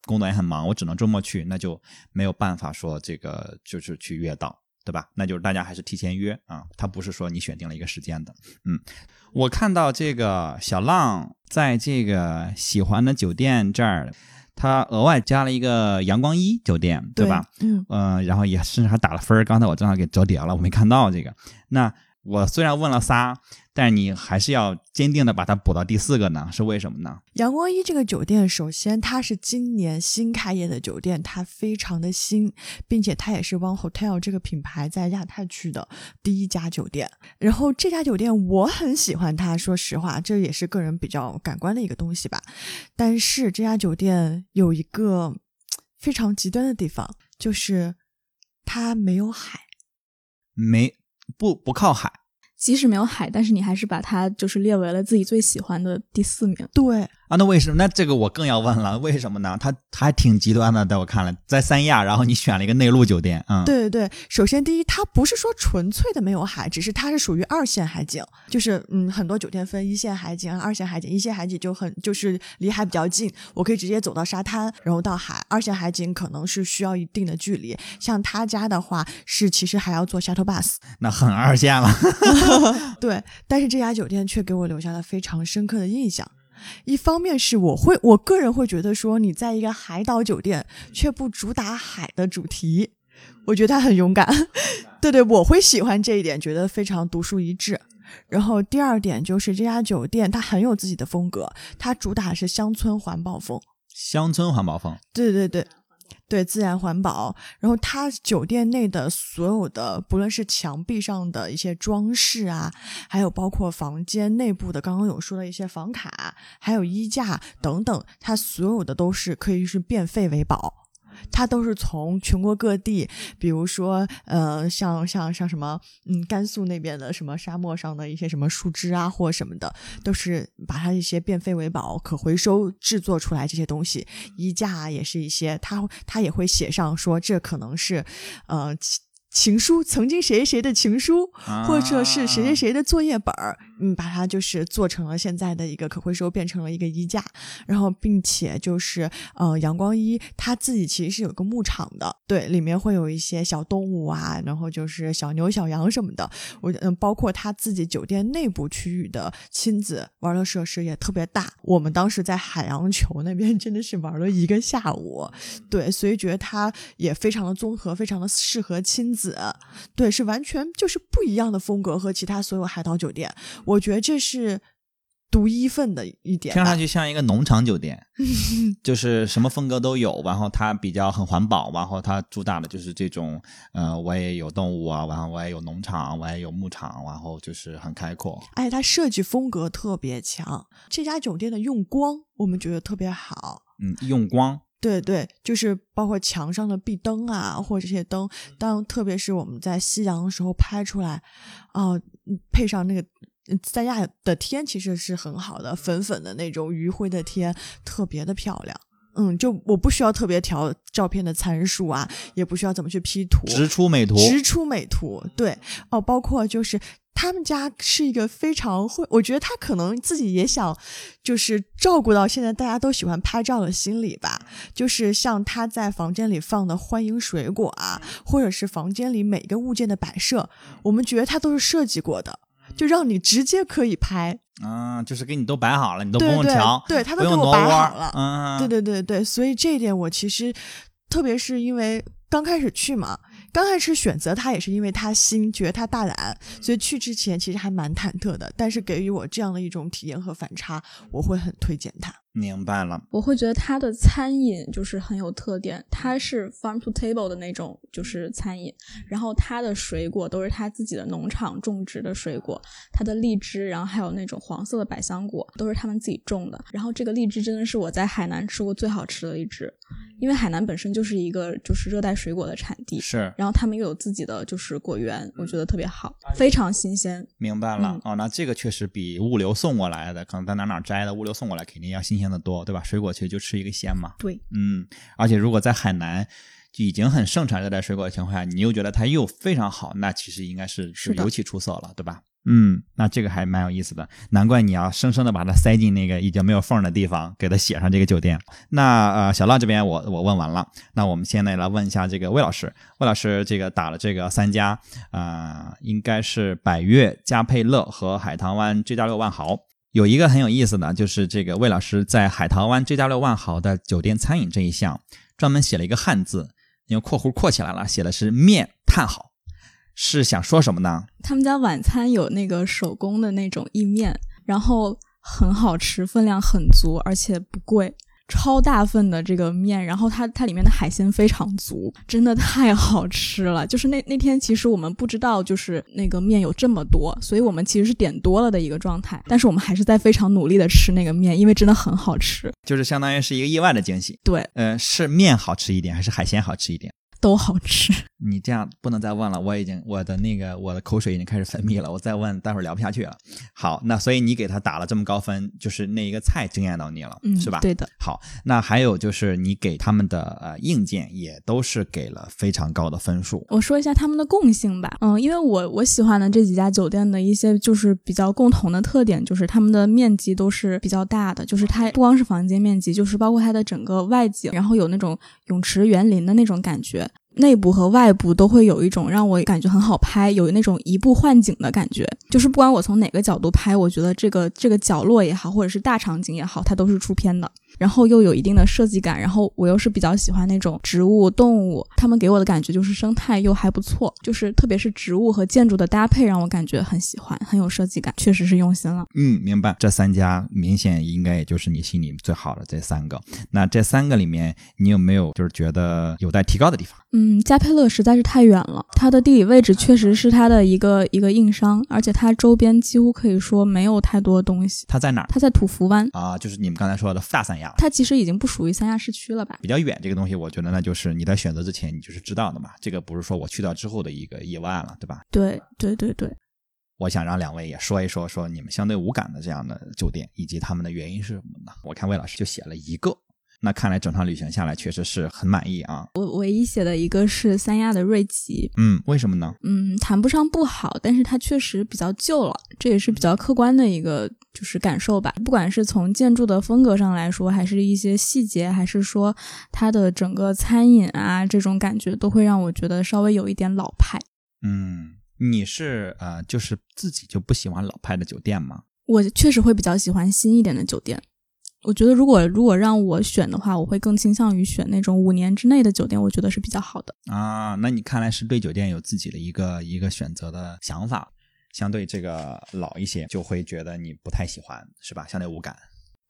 工作也很忙，我只能周末去，那就没有办法说这个就是去约到，对吧？那就是大家还是提前约啊，他不是说你选定了一个时间的。嗯，我看到这个小浪在这个喜欢的酒店这儿。他额外加了一个阳光一酒店，对吧？嗯，呃，然后也甚至还打了分儿刚才我正好给折叠了，我没看到这个。那我虽然问了仨。但是你还是要坚定的把它补到第四个呢？是为什么呢？阳光一这个酒店，首先它是今年新开业的酒店，它非常的新，并且它也是 One Hotel 这个品牌在亚太区的第一家酒店。然后这家酒店我很喜欢它，说实话，这也是个人比较感官的一个东西吧。但是这家酒店有一个非常极端的地方，就是它没有海，没不不靠海。即使没有海，但是你还是把它就是列为了自己最喜欢的第四名。对。啊，那为什么？那这个我更要问了，为什么呢？他他还挺极端的，在我看来，在三亚，然后你选了一个内陆酒店，嗯，对对对。首先，第一，它不是说纯粹的没有海，只是它是属于二线海景，就是嗯，很多酒店分一线海景、二线海景，一线海景就很就是离海比较近，我可以直接走到沙滩，然后到海；二线海景可能是需要一定的距离。像他家的话，是其实还要坐 shuttle bus，那很二线了。*laughs* *laughs* 对，但是这家酒店却给我留下了非常深刻的印象。一方面是我会，我个人会觉得说，你在一个海岛酒店却不主打海的主题，我觉得他很勇敢。*laughs* 对对，我会喜欢这一点，觉得非常独树一帜。然后第二点就是这家酒店它很有自己的风格，它主打是乡村环保风。乡村环保风。对对对。对自然环保。然后它酒店内的所有的，不论是墙壁上的一些装饰啊，还有包括房间内部的，刚刚有说的一些房卡，还有衣架等等，它所有的都是可以是变废为宝。它都是从全国各地，比如说，呃，像像像什么，嗯，甘肃那边的什么沙漠上的一些什么树枝啊，或什么的，都是把它一些变废为宝、可回收制作出来这些东西。衣架也是一些，它它也会写上说这可能是，呃。情书，曾经谁谁的情书，或者是谁谁谁的作业本儿，嗯，把它就是做成了现在的一个可回收，变成了一个衣架，然后并且就是呃，阳光一它自己其实是有个牧场的，对，里面会有一些小动物啊，然后就是小牛、小羊什么的，我嗯，包括他自己酒店内部区域的亲子玩乐设施也特别大。我们当时在海洋球那边真的是玩了一个下午，对，所以觉得它也非常的综合，非常的适合亲子。子，对，是完全就是不一样的风格和其他所有海岛酒店，我觉得这是独一份的一点。听上去像一个农场酒店，*laughs* 就是什么风格都有，然后它比较很环保，然后它主打的就是这种，呃，我也有动物啊，然后我也有农场，我也有牧场，然后就是很开阔。哎，它设计风格特别强，这家酒店的用光我们觉得特别好。嗯，用光。对对，就是包括墙上的壁灯啊，或者这些灯，当特别是我们在夕阳的时候拍出来，啊，配上那个三亚的天其实是很好的，粉粉的那种余晖的天，特别的漂亮。嗯，就我不需要特别调照片的参数啊，也不需要怎么去 P 图，直出美图，直出美图。对，哦，包括就是。他们家是一个非常会，我觉得他可能自己也想，就是照顾到现在大家都喜欢拍照的心理吧。就是像他在房间里放的欢迎水果啊，或者是房间里每个物件的摆设，我们觉得他都是设计过的，就让你直接可以拍。嗯，就是给你都摆好了，你都不用调，对他都给我摆好了。嗯，对对对对，所以这一点我其实，特别是因为刚开始去嘛。刚开始选择他也是因为他新，觉得他大胆，所以去之前其实还蛮忐忑的。但是给予我这样的一种体验和反差，我会很推荐他。明白了，我会觉得它的餐饮就是很有特点，它是 farm to table 的那种，就是餐饮。然后它的水果都是他自己的农场种植的水果，它的荔枝，然后还有那种黄色的百香果，都是他们自己种的。然后这个荔枝真的是我在海南吃过最好吃的荔枝，因为海南本身就是一个就是热带水果的产地，是。然后他们又有自己的就是果园，我觉得特别好，非常新鲜。明白了哦，那这个确实比物流送过来的，可能在哪哪摘的，物流送过来肯定要新鲜。的多对吧？水果其实就吃一个鲜嘛。对，嗯，而且如果在海南就已经很盛产热带水果的情况下，你又觉得它又非常好，那其实应该是是尤其出色了，对吧？嗯，那这个还蛮有意思的，难怪你要生生的把它塞进那个已经没有缝的地方，给它写上这个酒店。那呃，小浪这边我我问完了，那我们现在来问一下这个魏老师，魏老师这个打了这个三家啊，应该是百悦、嘉佩乐和海棠湾这家六万豪。有一个很有意思的，就是这个魏老师在海棠湾 JW 万豪的酒店餐饮这一项，专门写了一个汉字，用括弧括起来了，写的是面叹好，是想说什么呢？他们家晚餐有那个手工的那种意面，然后很好吃，分量很足，而且不贵。超大份的这个面，然后它它里面的海鲜非常足，真的太好吃了。*laughs* 就是那那天其实我们不知道，就是那个面有这么多，所以我们其实是点多了的一个状态。但是我们还是在非常努力的吃那个面，因为真的很好吃。就是相当于是一个意外的惊喜。对，呃，是面好吃一点，还是海鲜好吃一点？都好吃，你这样不能再问了，我已经我的那个我的口水已经开始分泌了，我再问待会儿聊不下去了。好，那所以你给他打了这么高分，就是那一个菜惊艳到你了，嗯是吧？对的。好，那还有就是你给他们的呃硬件也都是给了非常高的分数。我说一下他们的共性吧，嗯，因为我我喜欢的这几家酒店的一些就是比较共同的特点，就是他们的面积都是比较大的，就是它不光是房间面积，就是包括它的整个外景，然后有那种泳池园林的那种感觉。内部和外部都会有一种让我感觉很好拍，有那种移步换景的感觉。就是不管我从哪个角度拍，我觉得这个这个角落也好，或者是大场景也好，它都是出片的。然后又有一定的设计感，然后我又是比较喜欢那种植物、动物，他们给我的感觉就是生态又还不错，就是特别是植物和建筑的搭配让我感觉很喜欢，很有设计感，确实是用心了。嗯，明白。这三家明显应该也就是你心里最好的这三个。那这三个里面，你有没有就是觉得有待提高的地方？嗯，加佩勒实在是太远了，它的地理位置确实是它的一个一个硬伤，而且它周边几乎可以说没有太多东西。它在哪儿？它在土福湾啊，就是你们刚才说的大三亚。它其实已经不属于三亚市区了吧？比较远，这个东西我觉得那就是你在选择之前你就是知道的嘛，这个不是说我去到之后的一个意外了，对吧？对对对对。我想让两位也说一说，说你们相对无感的这样的酒店以及他们的原因是什么呢？我看魏老师就写了一个，那看来整场旅行下来确实是很满意啊。我唯一写的一个是三亚的瑞吉，嗯，为什么呢？嗯，谈不上不好，但是它确实比较旧了，这也是比较客观的一个就是感受吧。不管是从建筑的风格上来说，还是一些细节，还是说它的整个餐饮啊这种感觉，都会让我觉得稍微有一点老派。嗯。你是呃，就是自己就不喜欢老派的酒店吗？我确实会比较喜欢新一点的酒店。我觉得如果如果让我选的话，我会更倾向于选那种五年之内的酒店，我觉得是比较好的啊。那你看来是对酒店有自己的一个一个选择的想法，相对这个老一些，就会觉得你不太喜欢，是吧？相对无感。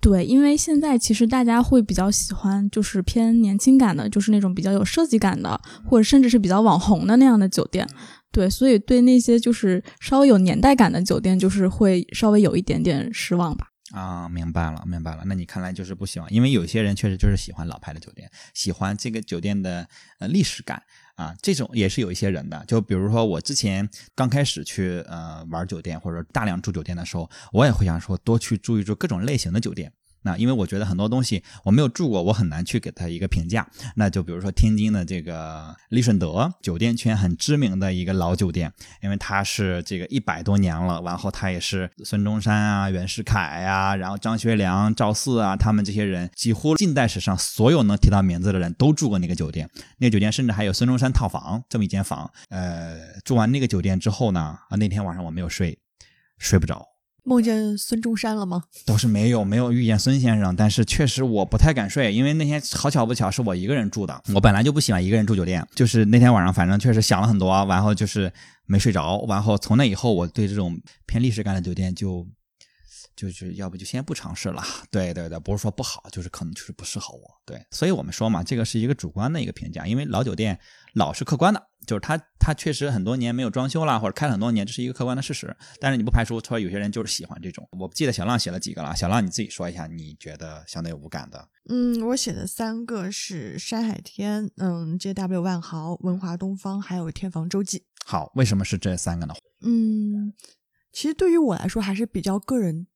对，因为现在其实大家会比较喜欢，就是偏年轻感的，就是那种比较有设计感的，或者甚至是比较网红的那样的酒店。对，所以对那些就是稍微有年代感的酒店，就是会稍微有一点点失望吧。啊，明白了，明白了。那你看来就是不喜欢，因为有些人确实就是喜欢老牌的酒店，喜欢这个酒店的呃历史感啊，这种也是有一些人的。就比如说我之前刚开始去呃玩酒店或者大量住酒店的时候，我也会想说多去住一住各种类型的酒店。那因为我觉得很多东西我没有住过，我很难去给他一个评价。那就比如说天津的这个利顺德酒店圈很知名的一个老酒店，因为它是这个一百多年了，然后它也是孙中山啊、袁世凯呀，然后张学良、赵四啊，他们这些人几乎近代史上所有能提到名字的人都住过那个酒店。那酒店甚至还有孙中山套房这么一间房。呃，住完那个酒店之后呢，啊，那天晚上我没有睡，睡不着。梦见孙中山了吗？倒是没有，没有遇见孙先生，但是确实我不太敢睡，因为那天好巧不巧是我一个人住的，我本来就不喜欢一个人住酒店，就是那天晚上反正确实想了很多，然后就是没睡着，然后从那以后我对这种偏历史感的酒店就。就是要不就先不尝试了，对对对，不是说不好，就是可能就是不适合我，对，所以我们说嘛，这个是一个主观的一个评价，因为老酒店老是客观的，就是它它确实很多年没有装修啦，或者开了很多年，这是一个客观的事实。但是你不排除说有些人就是喜欢这种。我记得小浪写了几个了，小浪你自己说一下，你觉得相对无感的？嗯，我写的三个是山海天，嗯，JW 万豪、文华东方，还有天房洲际。好，为什么是这三个呢？嗯，其实对于我来说还是比较个人。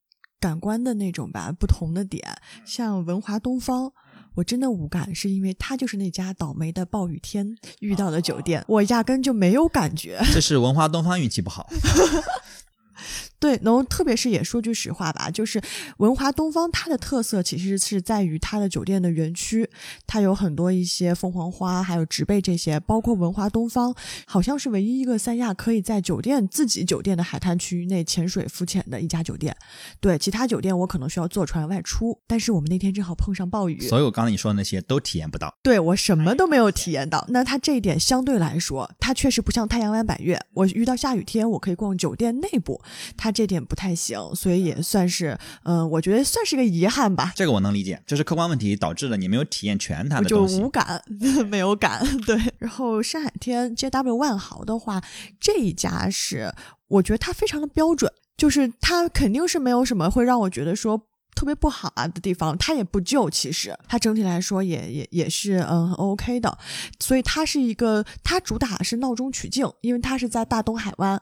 感官的那种吧，不同的点，像文华东方，我真的无感，是因为它就是那家倒霉的暴雨天遇到的酒店，我压根就没有感觉。*laughs* 这是文化东方运气不好。*laughs* 对，然后特别是也说句实话吧，就是文华东方它的特色其实是在于它的酒店的园区，它有很多一些凤凰花，还有植被这些，包括文华东方好像是唯一一个三亚可以在酒店自己酒店的海滩区域内潜水浮潜的一家酒店。对，其他酒店我可能需要坐船外出，但是我们那天正好碰上暴雨，所有刚才你说的那些都体验不到。对我什么都没有体验到，那它这一点相对来说，它确实不像太阳湾百悦，我遇到下雨天我可以逛酒店内部，它。这点不太行，所以也算是，嗯，我觉得算是个遗憾吧。这个我能理解，就是客观问题导致了你没有体验全他的东西，就无感，*laughs* 没有感。对，然后山海天 JW 万豪的话，这一家是我觉得它非常的标准，就是它肯定是没有什么会让我觉得说特别不好啊的地方。它也不旧，其实它整体来说也也也是嗯 OK 的，所以它是一个，它主打是闹中取静，因为它是在大东海湾。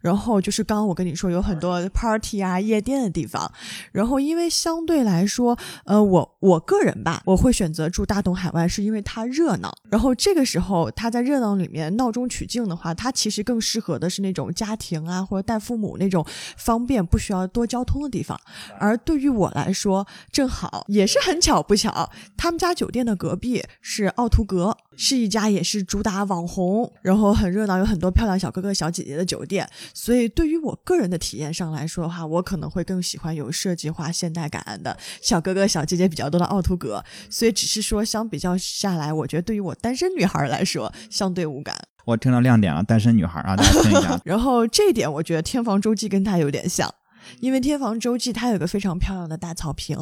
然后就是刚刚我跟你说有很多 party 啊夜店的地方，然后因为相对来说，呃，我我个人吧，我会选择住大东海湾，是因为它热闹。然后这个时候它在热闹里面闹中取静的话，它其实更适合的是那种家庭啊或者带父母那种方便不需要多交通的地方。而对于我来说，正好也是很巧不巧，他们家酒店的隔壁是奥图格，是一家也是主打网红，然后很热闹，有很多漂亮小哥哥小姐姐的酒店。店，所以对于我个人的体验上来说的话，我可能会更喜欢有设计化、现代感的小哥哥、小姐姐比较多的奥图格。所以只是说相比较下来，我觉得对于我单身女孩来说，相对无感。我听到亮点了，单身女孩啊，大家听一下。*laughs* 然后这一点，我觉得天房周记跟他有点像。因为天房洲际它有个非常漂亮的大草坪，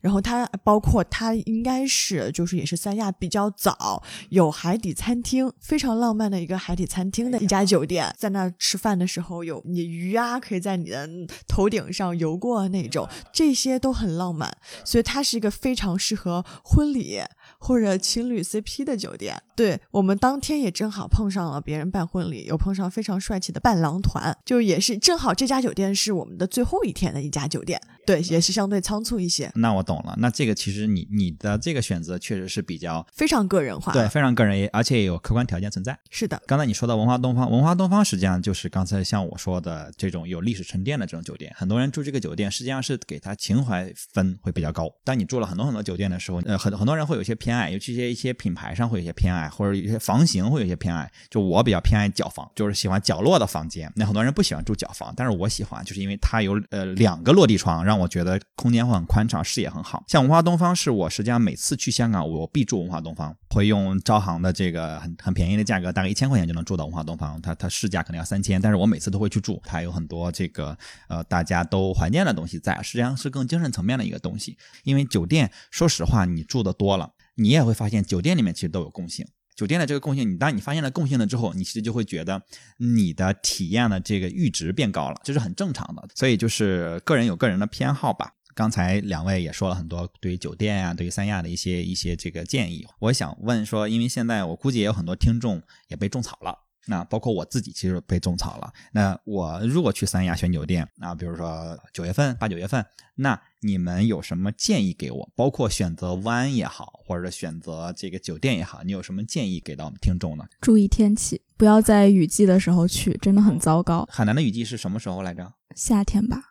然后它包括它应该是就是也是三亚比较早有海底餐厅，非常浪漫的一个海底餐厅的一家酒店，在那吃饭的时候有你鱼啊可以在你的头顶上游过那种，这些都很浪漫，所以它是一个非常适合婚礼。或者情侣 CP 的酒店，对我们当天也正好碰上了别人办婚礼，又碰上非常帅气的伴郎团，就也是正好这家酒店是我们的最后一天的一家酒店。对，也是相对仓促一些。那我懂了。那这个其实你你的这个选择确实是比较非常个人化，对，非常个人，而且也有客观条件存在。是的。刚才你说到文化东方，文化东方实际上就是刚才像我说的这种有历史沉淀的这种酒店。很多人住这个酒店，实际上是给他情怀分会比较高。当你住了很多很多酒店的时候，呃，很很多人会有些偏爱，尤其一些一些品牌上会有些偏爱，或者有些房型会有些偏爱。就我比较偏爱角房，就是喜欢角落的房间。那很多人不喜欢住角房，但是我喜欢，就是因为它有呃两个落地窗，让我觉得空间。会很宽敞，视野很好。像文化东方是我实际上每次去香港，我必住文化东方，会用招行的这个很很便宜的价格，大概一千块钱就能住到文化东方。它它市价可能要三千，但是我每次都会去住。它有很多这个呃大家都怀念的东西在，实际上是更精神层面的一个东西。因为酒店，说实话，你住的多了，你也会发现酒店里面其实都有共性。酒店的这个共性，你当你发现了共性了之后，你其实就会觉得你的体验的这个阈值变高了，这是很正常的。所以就是个人有个人的偏好吧。刚才两位也说了很多对于酒店啊，对于三亚的一些一些这个建议。我想问说，因为现在我估计也有很多听众也被种草了，那包括我自己其实被种草了。那我如果去三亚选酒店啊，比如说九月份、八九月份，那你们有什么建议给我？包括选择湾也好，或者选择这个酒店也好，你有什么建议给到我们听众呢？注意天气，不要在雨季的时候去，真的很糟糕。海南的雨季是什么时候来着？夏天吧。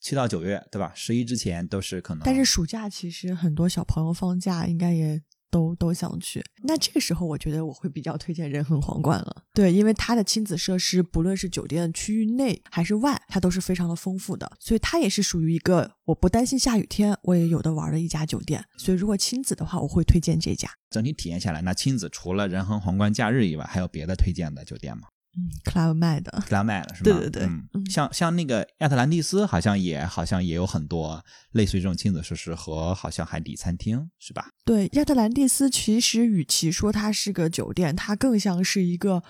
七到九月，对吧？十一之前都是可能。但是暑假其实很多小朋友放假，应该也都都想去。那这个时候，我觉得我会比较推荐仁恒皇冠了。对，因为它的亲子设施，不论是酒店区域内还是外，它都是非常的丰富的。所以它也是属于一个我不担心下雨天，我也有的玩的一家酒店。所以如果亲子的话，我会推荐这家。整体体验下来，那亲子除了仁恒皇冠假日以外，还有别的推荐的酒店吗？嗯，Club 卖的，Club 卖的是吧？对对对，嗯，像像那个亚特兰蒂斯，好像也好像也有很多类似于这种亲子设施和好像海底餐厅，是吧？对，亚特兰蒂斯其实与其说它是个酒店，它更像是一个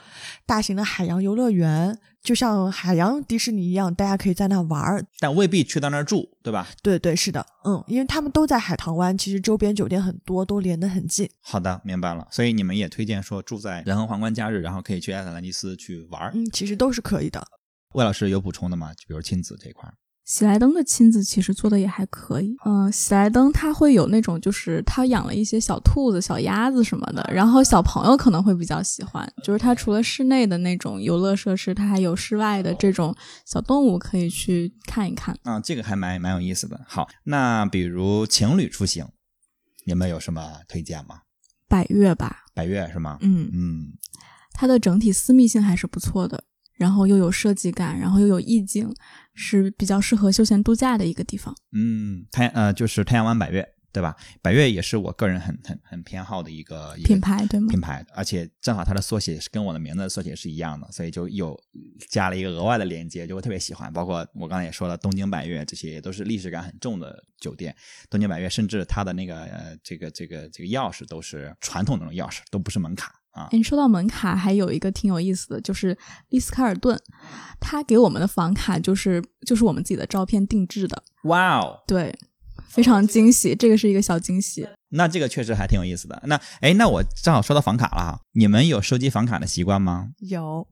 大型的海洋游乐园。就像海洋迪士尼一样，大家可以在那玩儿，但未必去到那儿住，对吧？对对，是的，嗯，因为他们都在海棠湾，其实周边酒店很多，都连得很近。好的，明白了。所以你们也推荐说住在仁恒皇冠假日，然后可以去亚特兰蒂斯去玩儿。嗯，其实都是可以的。魏老师有补充的吗？就比如亲子这一块。喜来登的亲子其实做的也还可以，嗯，喜来登它会有那种，就是他养了一些小兔子、小鸭子什么的，然后小朋友可能会比较喜欢，就是它除了室内的那种游乐设施，它还有室外的这种小动物可以去看一看。啊，这个还蛮蛮有意思的。好，那比如情侣出行，你们有什么推荐吗？百悦吧，百悦是吗？嗯嗯，它的整体私密性还是不错的。然后又有设计感，然后又有意境，是比较适合休闲度假的一个地方。嗯，太呃，就是太阳湾百悦，对吧？百悦也是我个人很很很偏好的一个品牌，对吗？品牌，而且正好它的缩写是跟我的名字的缩写是一样的，所以就有加了一个额外的连接，就会特别喜欢。包括我刚才也说了，东京百悦这些也都是历史感很重的酒店。东京百悦甚至它的那个呃这个这个这个钥匙都是传统那种钥匙，都不是门卡。啊，你说到门卡，还有一个挺有意思的，就是丽思卡尔顿，他给我们的房卡就是就是我们自己的照片定制的。哇哦，对，非常惊喜，这个是一个小惊喜。那这个确实还挺有意思的。那哎，那我正好说到房卡了哈，你们有收集房卡的习惯吗？有。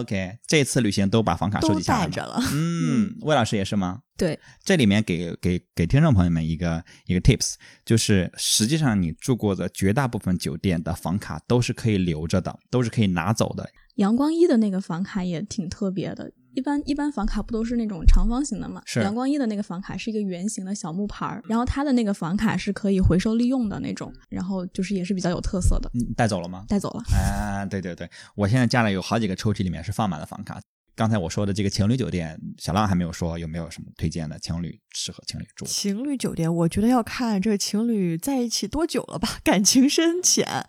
OK，这次旅行都把房卡收集下来了。嗯，魏老师也是吗？对，这里面给给给听众朋友们一个一个 tips，就是实际上你住过的绝大部分酒店的房卡都是可以留着的，都是可以拿走的。阳光一的那个房卡也挺特别的。一般一般房卡不都是那种长方形的吗？是。阳光一的那个房卡是一个圆形的小木牌儿，然后它的那个房卡是可以回收利用的那种，然后就是也是比较有特色的。带走了吗？带走了。啊，对对对，我现在家里有好几个抽屉，里面是放满了房卡。刚才我说的这个情侣酒店，小浪还没有说有没有什么推荐的情侣适合情侣住？情侣酒店，我觉得要看这个情侣在一起多久了吧，感情深浅。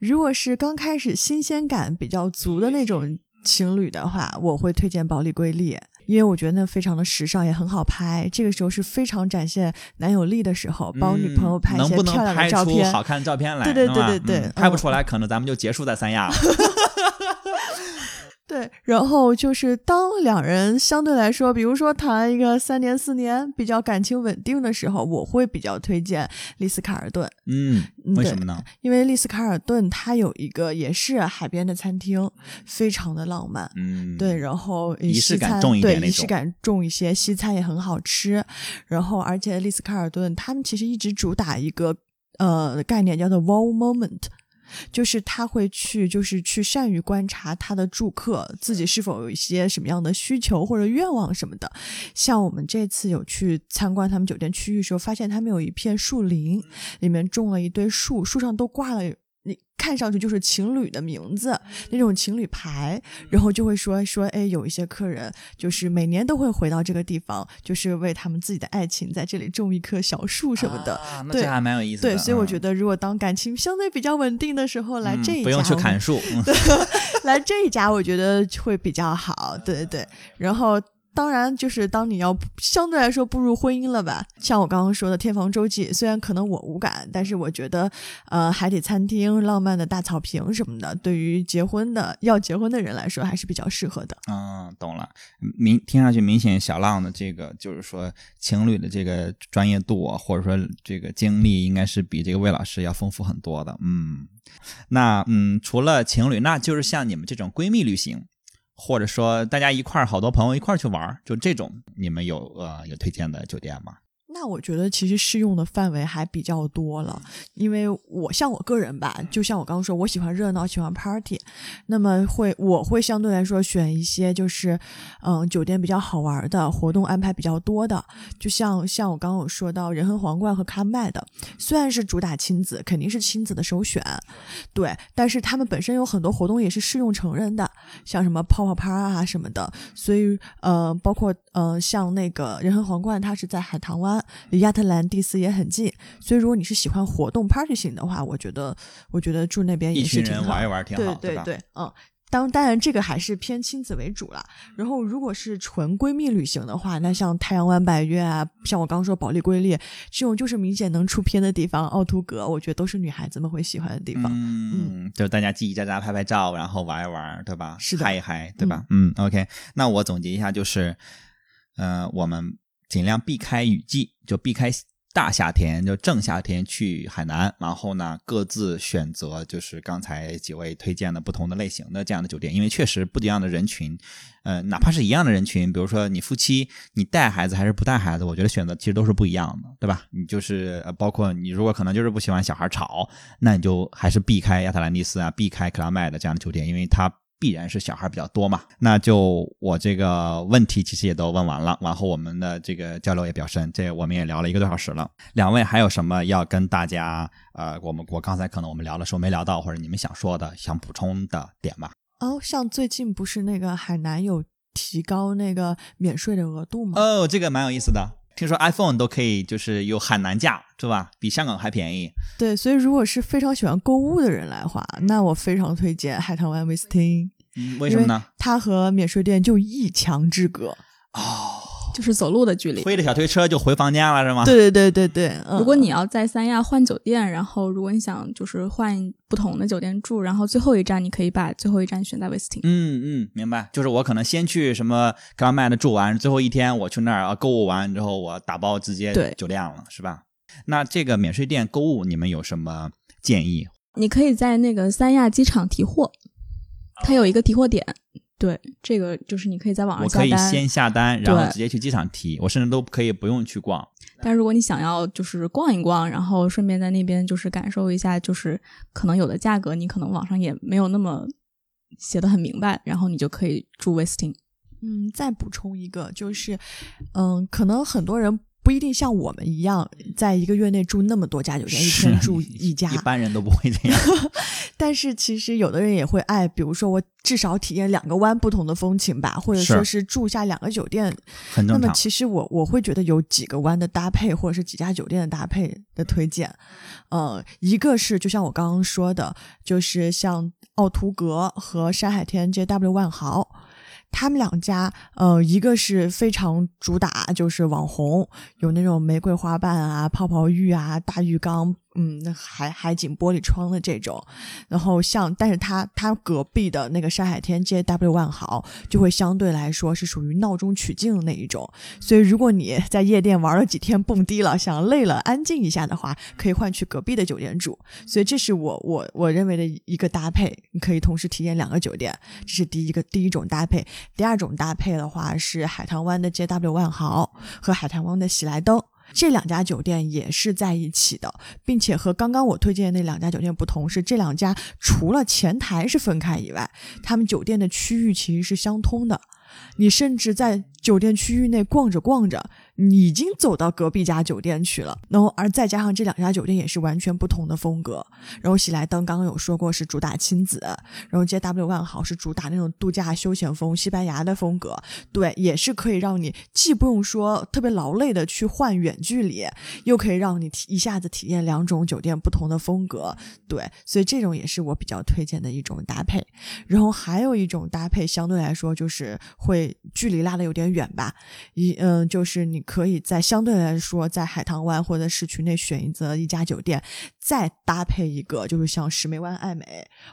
如果是刚开始新鲜感比较足的那种情侣的话，我会推荐宝丽瑰丽，因为我觉得那非常的时尚，也很好拍。这个时候是非常展现男友力的时候，帮女朋友拍一些嗯能不能漂亮的拍出照片。好看的照片来？对对对对对嗯拍不嗯出来，可能咱们就结束在三亚了。*laughs* 对，然后就是当两人相对来说，比如说谈一个三年四年比较感情稳定的时候，我会比较推荐丽思卡尔顿，嗯，为什么呢？因为丽思卡尔顿它有一个也是海边的餐厅，非常的浪漫。嗯，对，然后呃仪式感重一点对仪式感重一些，西餐也很好吃。然后，而且丽思卡尔顿他们其实一直主打一个呃概念叫做 wow moment，就是他会去就是去善于观察他的住客自己是否有一些什么样的需求或者愿望什么的。像我们这次有去参观他们酒店区域的时候，发现他们有一片树林，里面种了一堆树，树上都挂了。你看上去就是情侣的名字，那种情侣牌，然后就会说说，哎，有一些客人就是每年都会回到这个地方，就是为他们自己的爱情在这里种一棵小树什么的。啊、那对这还蛮有意思的。对，所以我觉得得，如果当感情相对比较稳定的时候，来这一家、不用去砍树。嗯 *laughs* 来这一家，我觉得会比较好。对对对，然后。当然，就是当你要相对来说步入婚姻了吧，像我刚刚说的天房洲际，虽然可能我无感，但是我觉得，呃，海底餐厅、浪漫的大草坪什么的，对于结婚的要结婚的人来说，还是比较适合的。嗯，懂了。明听上去明显小浪的这个就是说情侣的这个专业度啊，或者说这个经历，应该是比这个魏老师要丰富很多的。嗯，那嗯，除了情侣，那就是像你们这种闺蜜旅行。或者说大家一块儿好多朋友一块儿去玩儿，就这种，你们有呃有推荐的酒店吗？那我觉得其实适用的范围还比较多了，因为我像我个人吧，就像我刚刚说，我喜欢热闹，喜欢 party，那么会我会相对来说选一些就是嗯酒店比较好玩的活动安排比较多的，就像像我刚刚有说到仁恒皇冠和卡麦的，虽然是主打亲子，肯定是亲子的首选，对，但是他们本身有很多活动也是适用成人的，像什么泡泡趴啊什么的，所以呃包括呃像那个仁恒皇冠，它是在海棠湾。离亚特兰蒂斯也很近，所以如果你是喜欢活动 party 型的话，我觉得我觉得住那边也是挺好。人玩一玩挺好，吧？对对，嗯。当当然，这个还是偏亲子为主啦。然后，如果是纯闺蜜旅行的话，那像太阳湾百悦啊，像我刚说保利瑰丽这种，就是明显能出片的地方，奥图格，我觉得都是女孩子们会喜欢的地方。嗯，就是大家叽叽喳喳拍拍照，然后玩一玩，对吧？是的嗨一嗨，对吧？嗯 OK，那我总结一下，就是，呃，我们尽量避开雨季，就避开大夏天，就正夏天去海南，然后呢，各自选择就是刚才几位推荐的不同的类型的这样的酒店，因为确实不一样的人群，呃，哪怕是一样的人群，比如说你夫妻，你带孩子还是不带孩子，我觉得选择其实都是不一样的，对吧？你就是，包括你如果可能就是不喜欢小孩吵，那你就还是避开亚特兰蒂斯啊，避开克拉麦的这样的酒店，因为它。必然是小孩比较多嘛，那就我这个问题其实也都问完了，然后我们的这个交流也比较深，这我们也聊了一个多小时了。两位还有什么要跟大家呃，我们我刚才可能我们聊的时候没聊到，或者你们想说的、想补充的点吗？哦，像最近不是那个海南有提高那个免税的额度吗？哦，这个蛮有意思的。听说 iPhone 都可以就是有海南价，是吧？比香港还便宜。对，所以如果是非常喜欢购物的人来话，那我非常推荐海棠湾威斯汀。嗯，为什么呢？它和免税店就一墙之隔。哦，就是走路的距离。推着小推车就回房间了，是吗？对对对对对。嗯、如果你要在三亚换酒店，然后如果你想就是换不同的酒店住，然后最后一站你可以把最后一站选在威斯汀。嗯嗯，明白。就是我可能先去什么格拉麦的住完，最后一天我去那儿啊购物完之后，我打包直接对酒店了，是吧？那这个免税店购物，你们有什么建议？你可以在那个三亚机场提货，它有一个提货点。对，这个就是你可以在网上我可以。先下单，然后直接去机场提，我甚至都可以不用去逛。但如果你想要就是逛一逛，然后顺便在那边就是感受一下，就是可能有的价格你可能网上也没有那么写的很明白，然后你就可以住威斯汀。嗯，再补充一个，就是，嗯，可能很多人。不一定像我们一样，在一个月内住那么多家酒店，一天住一家。一般人都不会这样。*laughs* 但是其实有的人也会爱，比如说我至少体验两个湾不同的风情吧，或者说是住下两个酒店。很正常。那么其实我我会觉得有几个湾的搭配，或者是几家酒店的搭配的推荐。呃，一个是就像我刚刚说的，就是像奥图格和山海天 JW 万豪。他们两家，呃，一个是非常主打就是网红，有那种玫瑰花瓣啊、泡泡浴啊、大浴缸。嗯，那海海景玻璃窗的这种，然后像，但是它它隔壁的那个山海天 JW 万豪就会相对来说是属于闹中取静的那一种，所以如果你在夜店玩了几天蹦迪了，想累了安静一下的话，可以换去隔壁的酒店住。所以这是我我我认为的一个搭配，你可以同时体验两个酒店，这是第一个第一种搭配。第二种搭配的话是海棠湾的 JW 万豪和海棠湾的喜来登。这两家酒店也是在一起的，并且和刚刚我推荐的那两家酒店不同，是这两家除了前台是分开以外，他们酒店的区域其实是相通的。你甚至在酒店区域内逛着逛着。你已经走到隔壁家酒店去了，然后而再加上这两家酒店也是完全不同的风格。然后喜来登刚刚有说过是主打亲子，然后 JW 万豪是主打那种度假休闲风，西班牙的风格。对，也是可以让你既不用说特别劳累的去换远距离，又可以让你一下子体验两种酒店不同的风格。对，所以这种也是我比较推荐的一种搭配。然后还有一种搭配相对来说就是会距离拉的有点远吧，一嗯就是你。可以在相对来说，在海棠湾或者市区内选一择一家酒店，再搭配一个，就是像石梅湾爱美，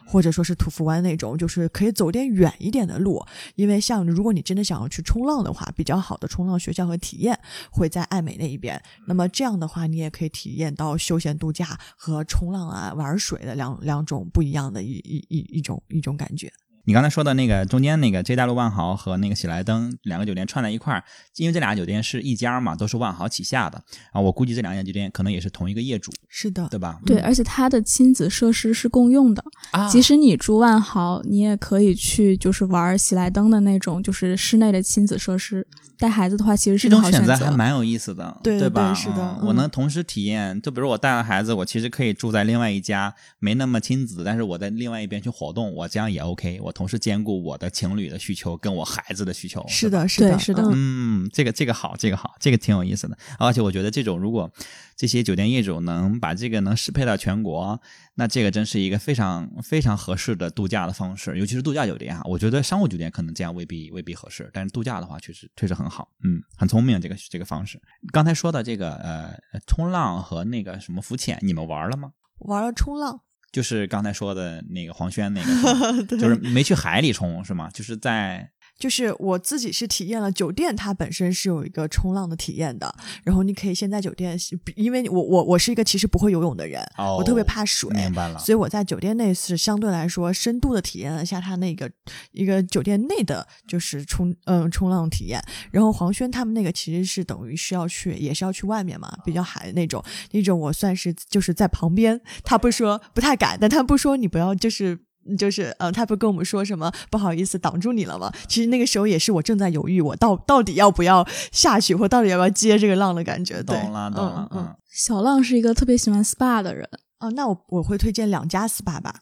或者说是土福湾那种，就是可以走点远一点的路。因为像如果你真的想要去冲浪的话，比较好的冲浪学校和体验会在爱美那一边。那么这样的话，你也可以体验到休闲度假和冲浪啊、玩水的两两种不一样的一一一一种一种感觉。你刚才说的那个中间那个 JW 万豪和那个喜来登两个酒店串在一块儿，因为这俩酒店是一家嘛，都是万豪旗下的啊。我估计这两家酒店可能也是同一个业主，是的，对吧？对，而且它的亲子设施是共用的，啊即使你住万豪，你也可以去就是玩喜来登的那种就是室内的亲子设施。带孩子的话，其实是这种选择还蛮有意思的，对吧？是的，我能同时体验。就比如我带了孩子，我其实可以住在另外一家，没那么亲子，但是我在另外一边去活动，我这样也 OK。我同时兼顾我的情侣的需求跟我孩子的需求。是的，是的，是的。嗯，这个这个好，这个好，这个挺有意思的。而且我觉得这种如果这些酒店业主能把这个能适配到全国。那这个真是一个非常非常合适的度假的方式，尤其是度假酒店啊。我觉得商务酒店可能这样未必未必合适，但是度假的话确实确实很好，嗯，很聪明这个这个方式。刚才说的这个呃冲浪和那个什么浮潜，你们玩了吗？玩了冲浪，就是刚才说的那个黄轩那个，*laughs* 就是没去海里冲是吗？就是在。就是我自己是体验了酒店，它本身是有一个冲浪的体验的。然后你可以先在酒店，因为我我我是一个其实不会游泳的人，我特别怕水，明白了。所以我在酒店内是相对来说深度的体验了一下它那个一个酒店内的就是冲嗯冲浪体验。然后黄轩他们那个其实是等于是要去也是要去外面嘛，比较海的那种那种，我算是就是在旁边，他不说不太敢，但他不说你不要就是。就是，呃，他不跟我们说什么不好意思挡住你了吗？其实那个时候也是我正在犹豫，我到到底要不要下去，或到底要不要接这个浪的感觉。懂了，懂了。嗯，小浪是一个特别喜欢 SPA 的人。哦，那我我会推荐两家 SPA 吧，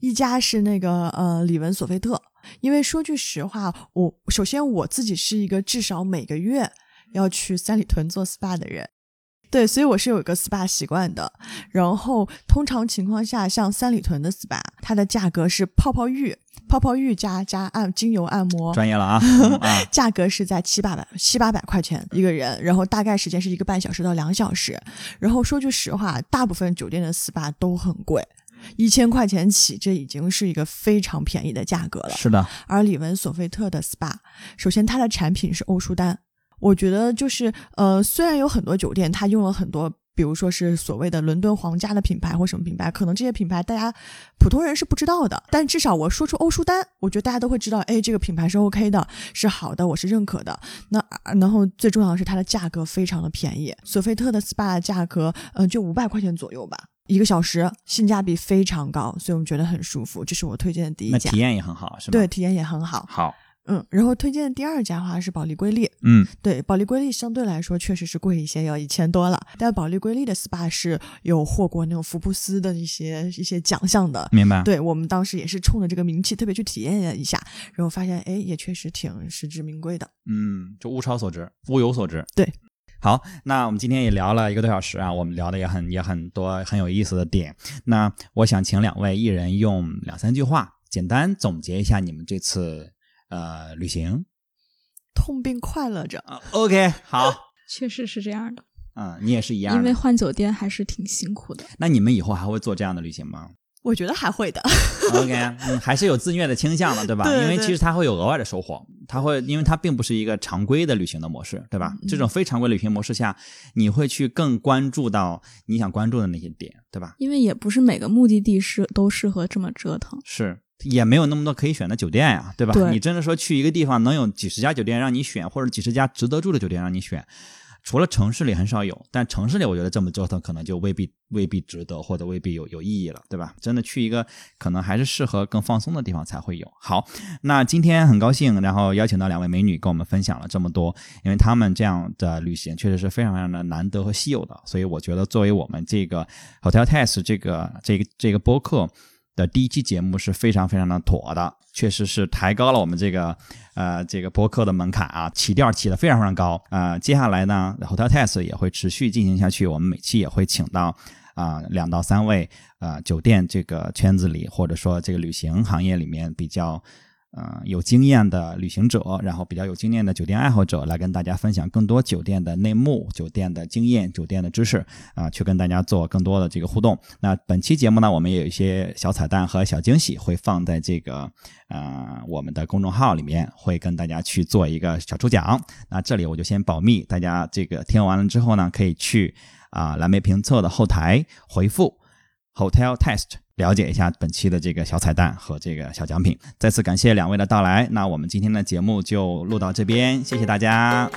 一家是那个呃李文索菲特，因为说句实话，我首先我自己是一个至少每个月要去三里屯做 SPA 的人。对，所以我是有一个 SPA 习惯的。然后通常情况下，像三里屯的 SPA，它的价格是泡泡浴，泡泡浴加加按精油按摩，专业了 *laughs* 啊！价格是在七八百七八百块钱一个人，然后大概时间是一个半小时到两小时。然后说句实话，大部分酒店的 SPA 都很贵，一千块钱起，这已经是一个非常便宜的价格了。是的。而李文索菲特的 SPA，首先它的产品是欧舒丹。我觉得就是，呃，虽然有很多酒店它用了很多，比如说是所谓的伦敦皇家的品牌或什么品牌，可能这些品牌大家普通人是不知道的。但至少我说出欧舒丹，我觉得大家都会知道，哎，这个品牌是 OK 的，是好的，我是认可的。那然后最重要的是它的价格非常的便宜，索菲特的 SPA 价格，嗯，就五百块钱左右吧，一个小时，性价比非常高，所以我们觉得很舒服。这是我推荐的第一家，体验也很好，是吧？对，体验也很好。好。嗯，然后推荐的第二家的话是保利瑰丽，嗯，对，保利瑰丽相对来说确实是贵一些，要一千多了。但保利瑰丽的 SPA 是有获过那种福布斯的一些一些奖项的。明白。对我们当时也是冲着这个名气特别去体验了一下，然后发现哎，也确实挺实至名归的。嗯，就物超所值，物有所值。对。好，那我们今天也聊了一个多小时啊，我们聊的也很也很多很有意思的点。那我想请两位一人用两三句话简单总结一下你们这次呃旅行。痛并快乐着。OK，好，*laughs* 确实是这样的，嗯，你也是一样的。因为换酒店还是挺辛苦的。那你们以后还会做这样的旅行吗我觉得还会的。？OK，嗯，*laughs* 还是有自虐的倾向的，对吧？对对因为其实它会有额外的收获，它会，因为它并不是一个常规的旅行的模式，对吧？嗯这种非常规旅行模式下，你会去更关注到你想关注的那些点，对吧？因为也不是每个目的地是都适合这么折腾。是，也没有那么多可以选的酒店呀，对吧？对你真的说去一个地方能有几十家酒店让你选，或者几十家值得住的酒店让你选，除了城市里很少有，但城市里我觉得这么折腾可能就未必 *laughs* 未必值得，或者未必有有意义了，对吧？真的去一个可能还是适合更放松的地方才会有。好，那今天很高兴，然后邀请到两位美女跟我们分享了这么多，因为她们这样的旅行确实是非常非常的难得和稀有的，所以我觉得作为我们这个 Hotel Test 这个这个这个播客。的第一期节目是非常非常的妥的，确实是抬高了我们这个呃这个播客的门槛啊，起调起的非常非常高啊、呃接下来呢，Hotel Test 也会持续进行下去，我们每期也会请到啊、两到三位呃酒店这个圈子里或者说这个旅行行业里面比较。呃，有经验的旅行者，然后比较有经验的酒店爱好者，来跟大家分享更多酒店的内幕、酒店的经验、酒店的知识啊、去跟大家做更多的这个互动。那本期节目呢，我们也有一些小彩蛋和小惊喜，会放在这个呃我们的公众号里面，会跟大家去做一个小抽奖。那这里我就先保密，大家这个听完了之后呢，可以去啊、蓝莓评测的后台回复 Hotel Test。了解一下本期的这个小彩蛋和这个小奖品。再次感谢两位的到来，那我们今天的节目就录到这边，谢谢大家。